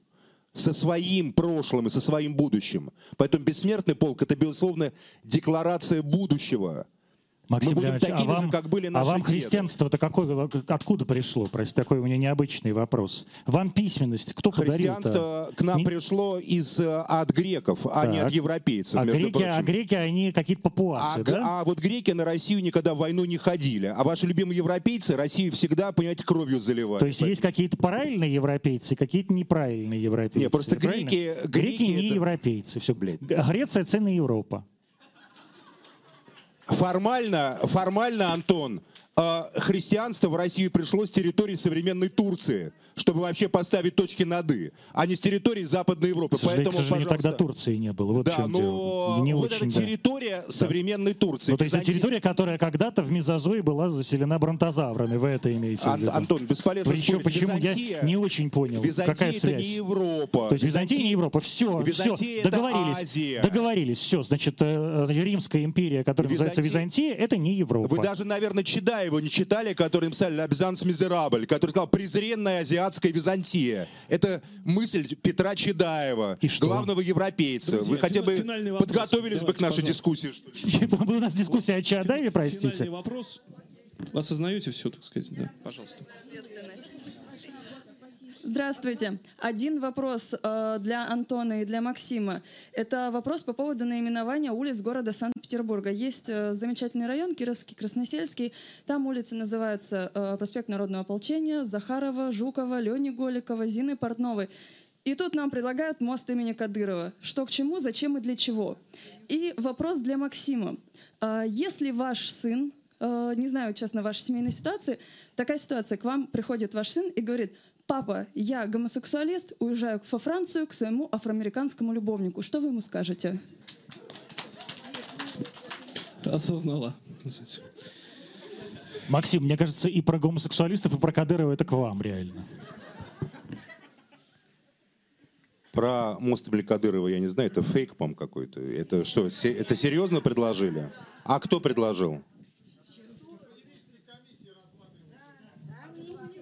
со своим прошлым и со своим будущим. Поэтому бессмертный полк – это, безусловно, декларация будущего – Максим мы будем Леонидович, такими а вам, же, как были а наши вам деды. христианство-то какое, откуда пришло? Простите, такой у меня необычный вопрос. Вам письменность кто подарил Христианство к нам Не- пришло из, э, от греков, а не Так. от европейцев, А между греки, а прочим. греки, они какие-то папуасы, А, да? а вот греки на Россию никогда в войну не ходили. А ваши любимые европейцы Россию всегда, понимаете, кровью заливают. То есть есть какие-то правильные европейцы, какие-то неправильные европейцы. Не, просто правильно? греки- Греки греки не это- европейцы. Все. Блядь. Греция — это не Европа. Формально, формально, Антон, христианство в Россию пришло с территории современной Турции, чтобы вообще поставить точки над «и», а не с территории Западной Европы. К сожалению, Поэтому, к сожалению, тогда. Турции не было. Вот в Да, но дело. Не вот очень, эта да. территория современной Турции. Ну, то есть это Византия- территория, которая когда-то в Мезозое была заселена бронтозаврами. Вы это имеете в Ан- виду? Антон, бесполезно Причем, спорить. почему? Византия- Я не очень понял. Византия Какая это связь? не Европа. То есть Византия не Европа. Все, Византия все, это договорились. Азия. Договорились. Все, значит, э, э, Римская империя, которая называется Византия- Византия, это не Европа. Вы даже, наверное, Чедаева не читали, который написали «Лабзанс Мизерабль», который сказал «презренная азиатская Византия». Это мысль Петра Чедаева, И что? главного европейца. Друзья, Вы хотя бы вопрос. подготовились бы к Давайте, нашей пожалуйста. дискуссии. У нас дискуссия о Чаадаеве, простите. Финальный вопрос. Вы осознаете все, так сказать, да? Пожалуйста. Здравствуйте. Один вопрос э, для Антона и для Максима. Это вопрос по поводу наименования улиц города Санкт-Петербурга. Есть э, замечательный район, Кировский, Красносельский. Там улицы называются э, проспект Народного ополчения, Захарова, Жукова, Лени Голикова, Зины Портновой. И тут нам предлагают мост имени Кадырова. Что к чему, зачем и для чего? И вопрос для Максима. А, Если ваш сын, э, не знаю, честно, вашей семейной ситуации, такая ситуация, к вам приходит ваш сын и говорит, папа, я гомосексуалист, уезжаю во Францию к своему афроамериканскому любовнику. Что вы ему скажете? Осознала. Максим, мне кажется, и про гомосексуалистов, и про Кадырова это к вам реально. Про мост Кадырова я не знаю, это фейк, по какой-то. Это что, это серьезно предложили? А кто предложил?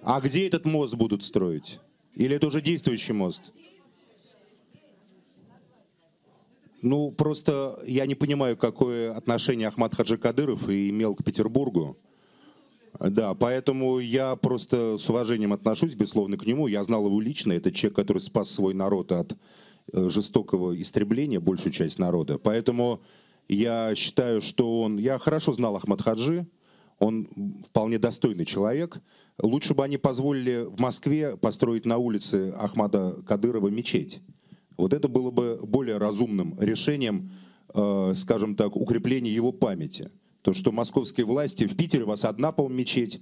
А где этот мост будут строить? Или это уже действующий мост? Ну, просто я не понимаю, какое отношение Ахмад Хаджи Кадыров имел к Петербургу. Да, поэтому я просто с уважением отношусь, безусловно, к нему. Я знал его лично. Это человек, который спас свой народ от э, жестокого истребления, большую часть народа. Поэтому я считаю, что он... Я хорошо знал Ахмад Хаджи. Он вполне достойный человек. Лучше бы они позволили в Москве построить на улице Ахмада Кадырова мечеть. Вот это было бы более разумным решением, э, скажем так, укрепления его памяти. То, что московские власти, в Питере у вас одна, по-моему, мечеть,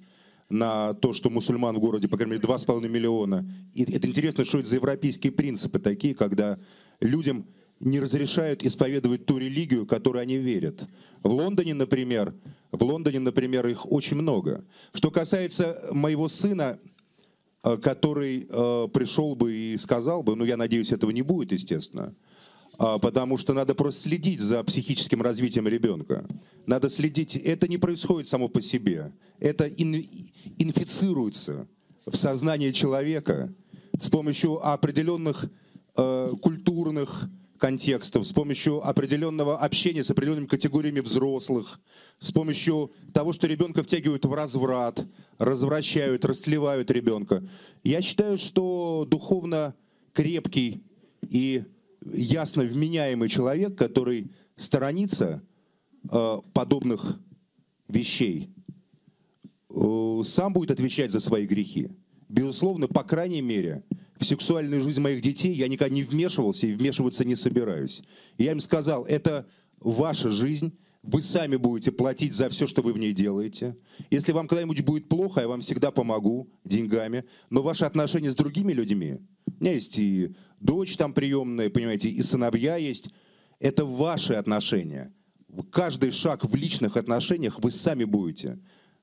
на то, что мусульман в городе, по крайней мере, 2,5 миллиона. И это интересно, что это за европейские принципы такие, когда людям не разрешают исповедовать ту религию, которой они верят. В Лондоне, например, в Лондоне, например, их очень много. Что касается моего сына, э, который э, пришел бы и сказал бы, ну, я надеюсь, этого не будет, естественно, а, потому что надо просто следить за психическим развитием ребенка. Надо следить, это не происходит само по себе, это ин- инфицируется в сознание человека с помощью определенных э, культурных контекстов, с помощью определенного общения с определенными категориями взрослых, с помощью того, что ребенка втягивают в разврат, развращают, расслевают ребенка. Я считаю, что духовно крепкий и ясно вменяемый человек, который сторонится э, подобных вещей, э, сам будет отвечать за свои грехи. Безусловно, по крайней мере, в сексуальную жизнь моих детей я никогда не вмешивался и вмешиваться не собираюсь. Я им сказал, это ваша жизнь, вы сами будете платить за все, что вы в ней делаете. Если вам когда-нибудь будет плохо, я вам всегда помогу деньгами. Но ваши отношения с другими людьми, у меня есть и дочь там приемная, понимаете, и сыновья есть, это ваши отношения. каждый шаг в личных отношениях вы сами будете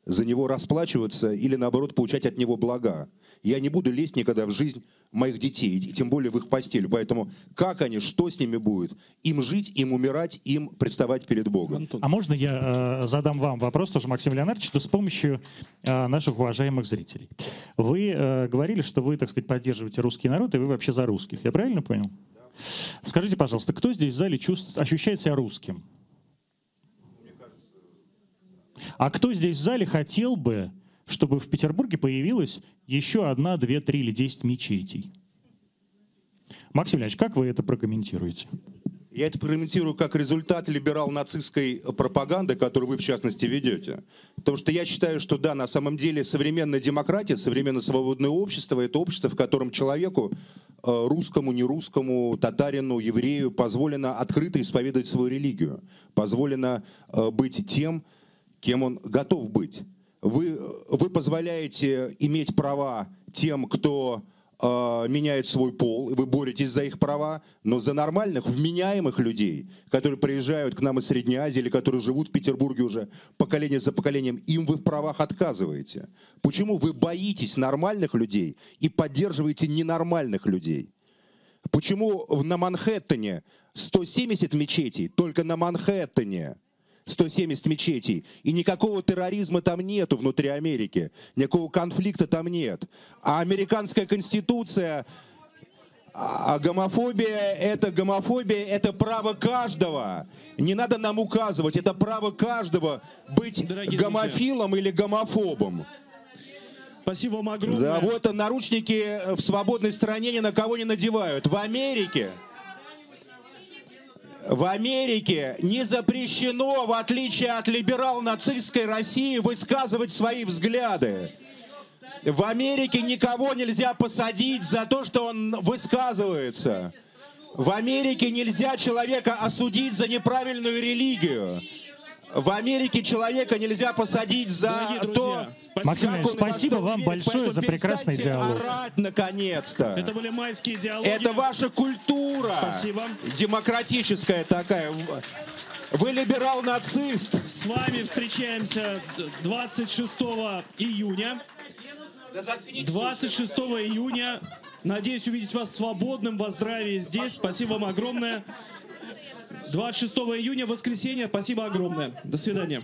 за него расплачиваться или, наоборот, получать от него блага. Я не буду лезть никогда в жизнь моих детей, и тем более в их постель. Поэтому как они, что с ними будет? Им жить, им умирать, им представать перед Богом. А можно я э, задам вам вопрос тоже, Максим Леонардович, что с помощью э, наших уважаемых зрителей. Вы э, говорили, что вы, так сказать, поддерживаете русский народ, и вы вообще за русских. Я правильно понял? Скажите, пожалуйста, кто здесь в зале чувствует, ощущает себя русским? А кто здесь в зале хотел бы, чтобы в Петербурге появилась еще одна, две, три или десять мечетей? Максим Ильич, как вы это прокомментируете? Я это прокомментирую как результат либерал-нацистской пропаганды, которую вы, в частности, ведете. Потому что я считаю, что да, на самом деле современная демократия, современное свободное общество — это общество, в котором человеку, э, русскому, нерусскому, татарину, еврею, позволено открыто исповедовать свою религию, позволено э, быть тем, кем он готов быть. Вы, вы позволяете иметь права тем, кто э, меняет свой пол, и вы боретесь за их права, но за нормальных, вменяемых людей, которые приезжают к нам из Средней Азии или которые живут в Петербурге уже поколение за поколением, им вы в правах отказываете. Почему вы боитесь нормальных людей и поддерживаете ненормальных людей? Почему на Манхэттене 170 мечетей, только на Манхэттене? 170 мечетей. И никакого терроризма там нету внутри Америки. Никакого конфликта там нет. А американская конституция а гомофобия — это гомофобия, это право каждого. Не надо нам указывать, это право каждого быть Дорогие гомофилом или гомофобом. Спасибо вам огромное. Да, вот наручники в свободной стране ни на кого не надевают. В Америке в Америке не запрещено, в отличие от либерал-нацистской России, высказывать свои взгляды. В Америке никого нельзя посадить за то, что он высказывается. В Америке нельзя человека осудить за неправильную религию. В Америке человека нельзя посадить за то, Максим спасибо вам верит. большое за прекрасный диалог. орать, наконец-то. Это были майские диалоги. Это ваша культура. Спасибо. Демократическая такая. Вы либерал-нацист. С вами встречаемся 26 июня. 26 июня. Надеюсь увидеть вас свободным, во здравии здесь. Спасибо вам огромное. 26 июня, воскресенье. Спасибо огромное. До свидания.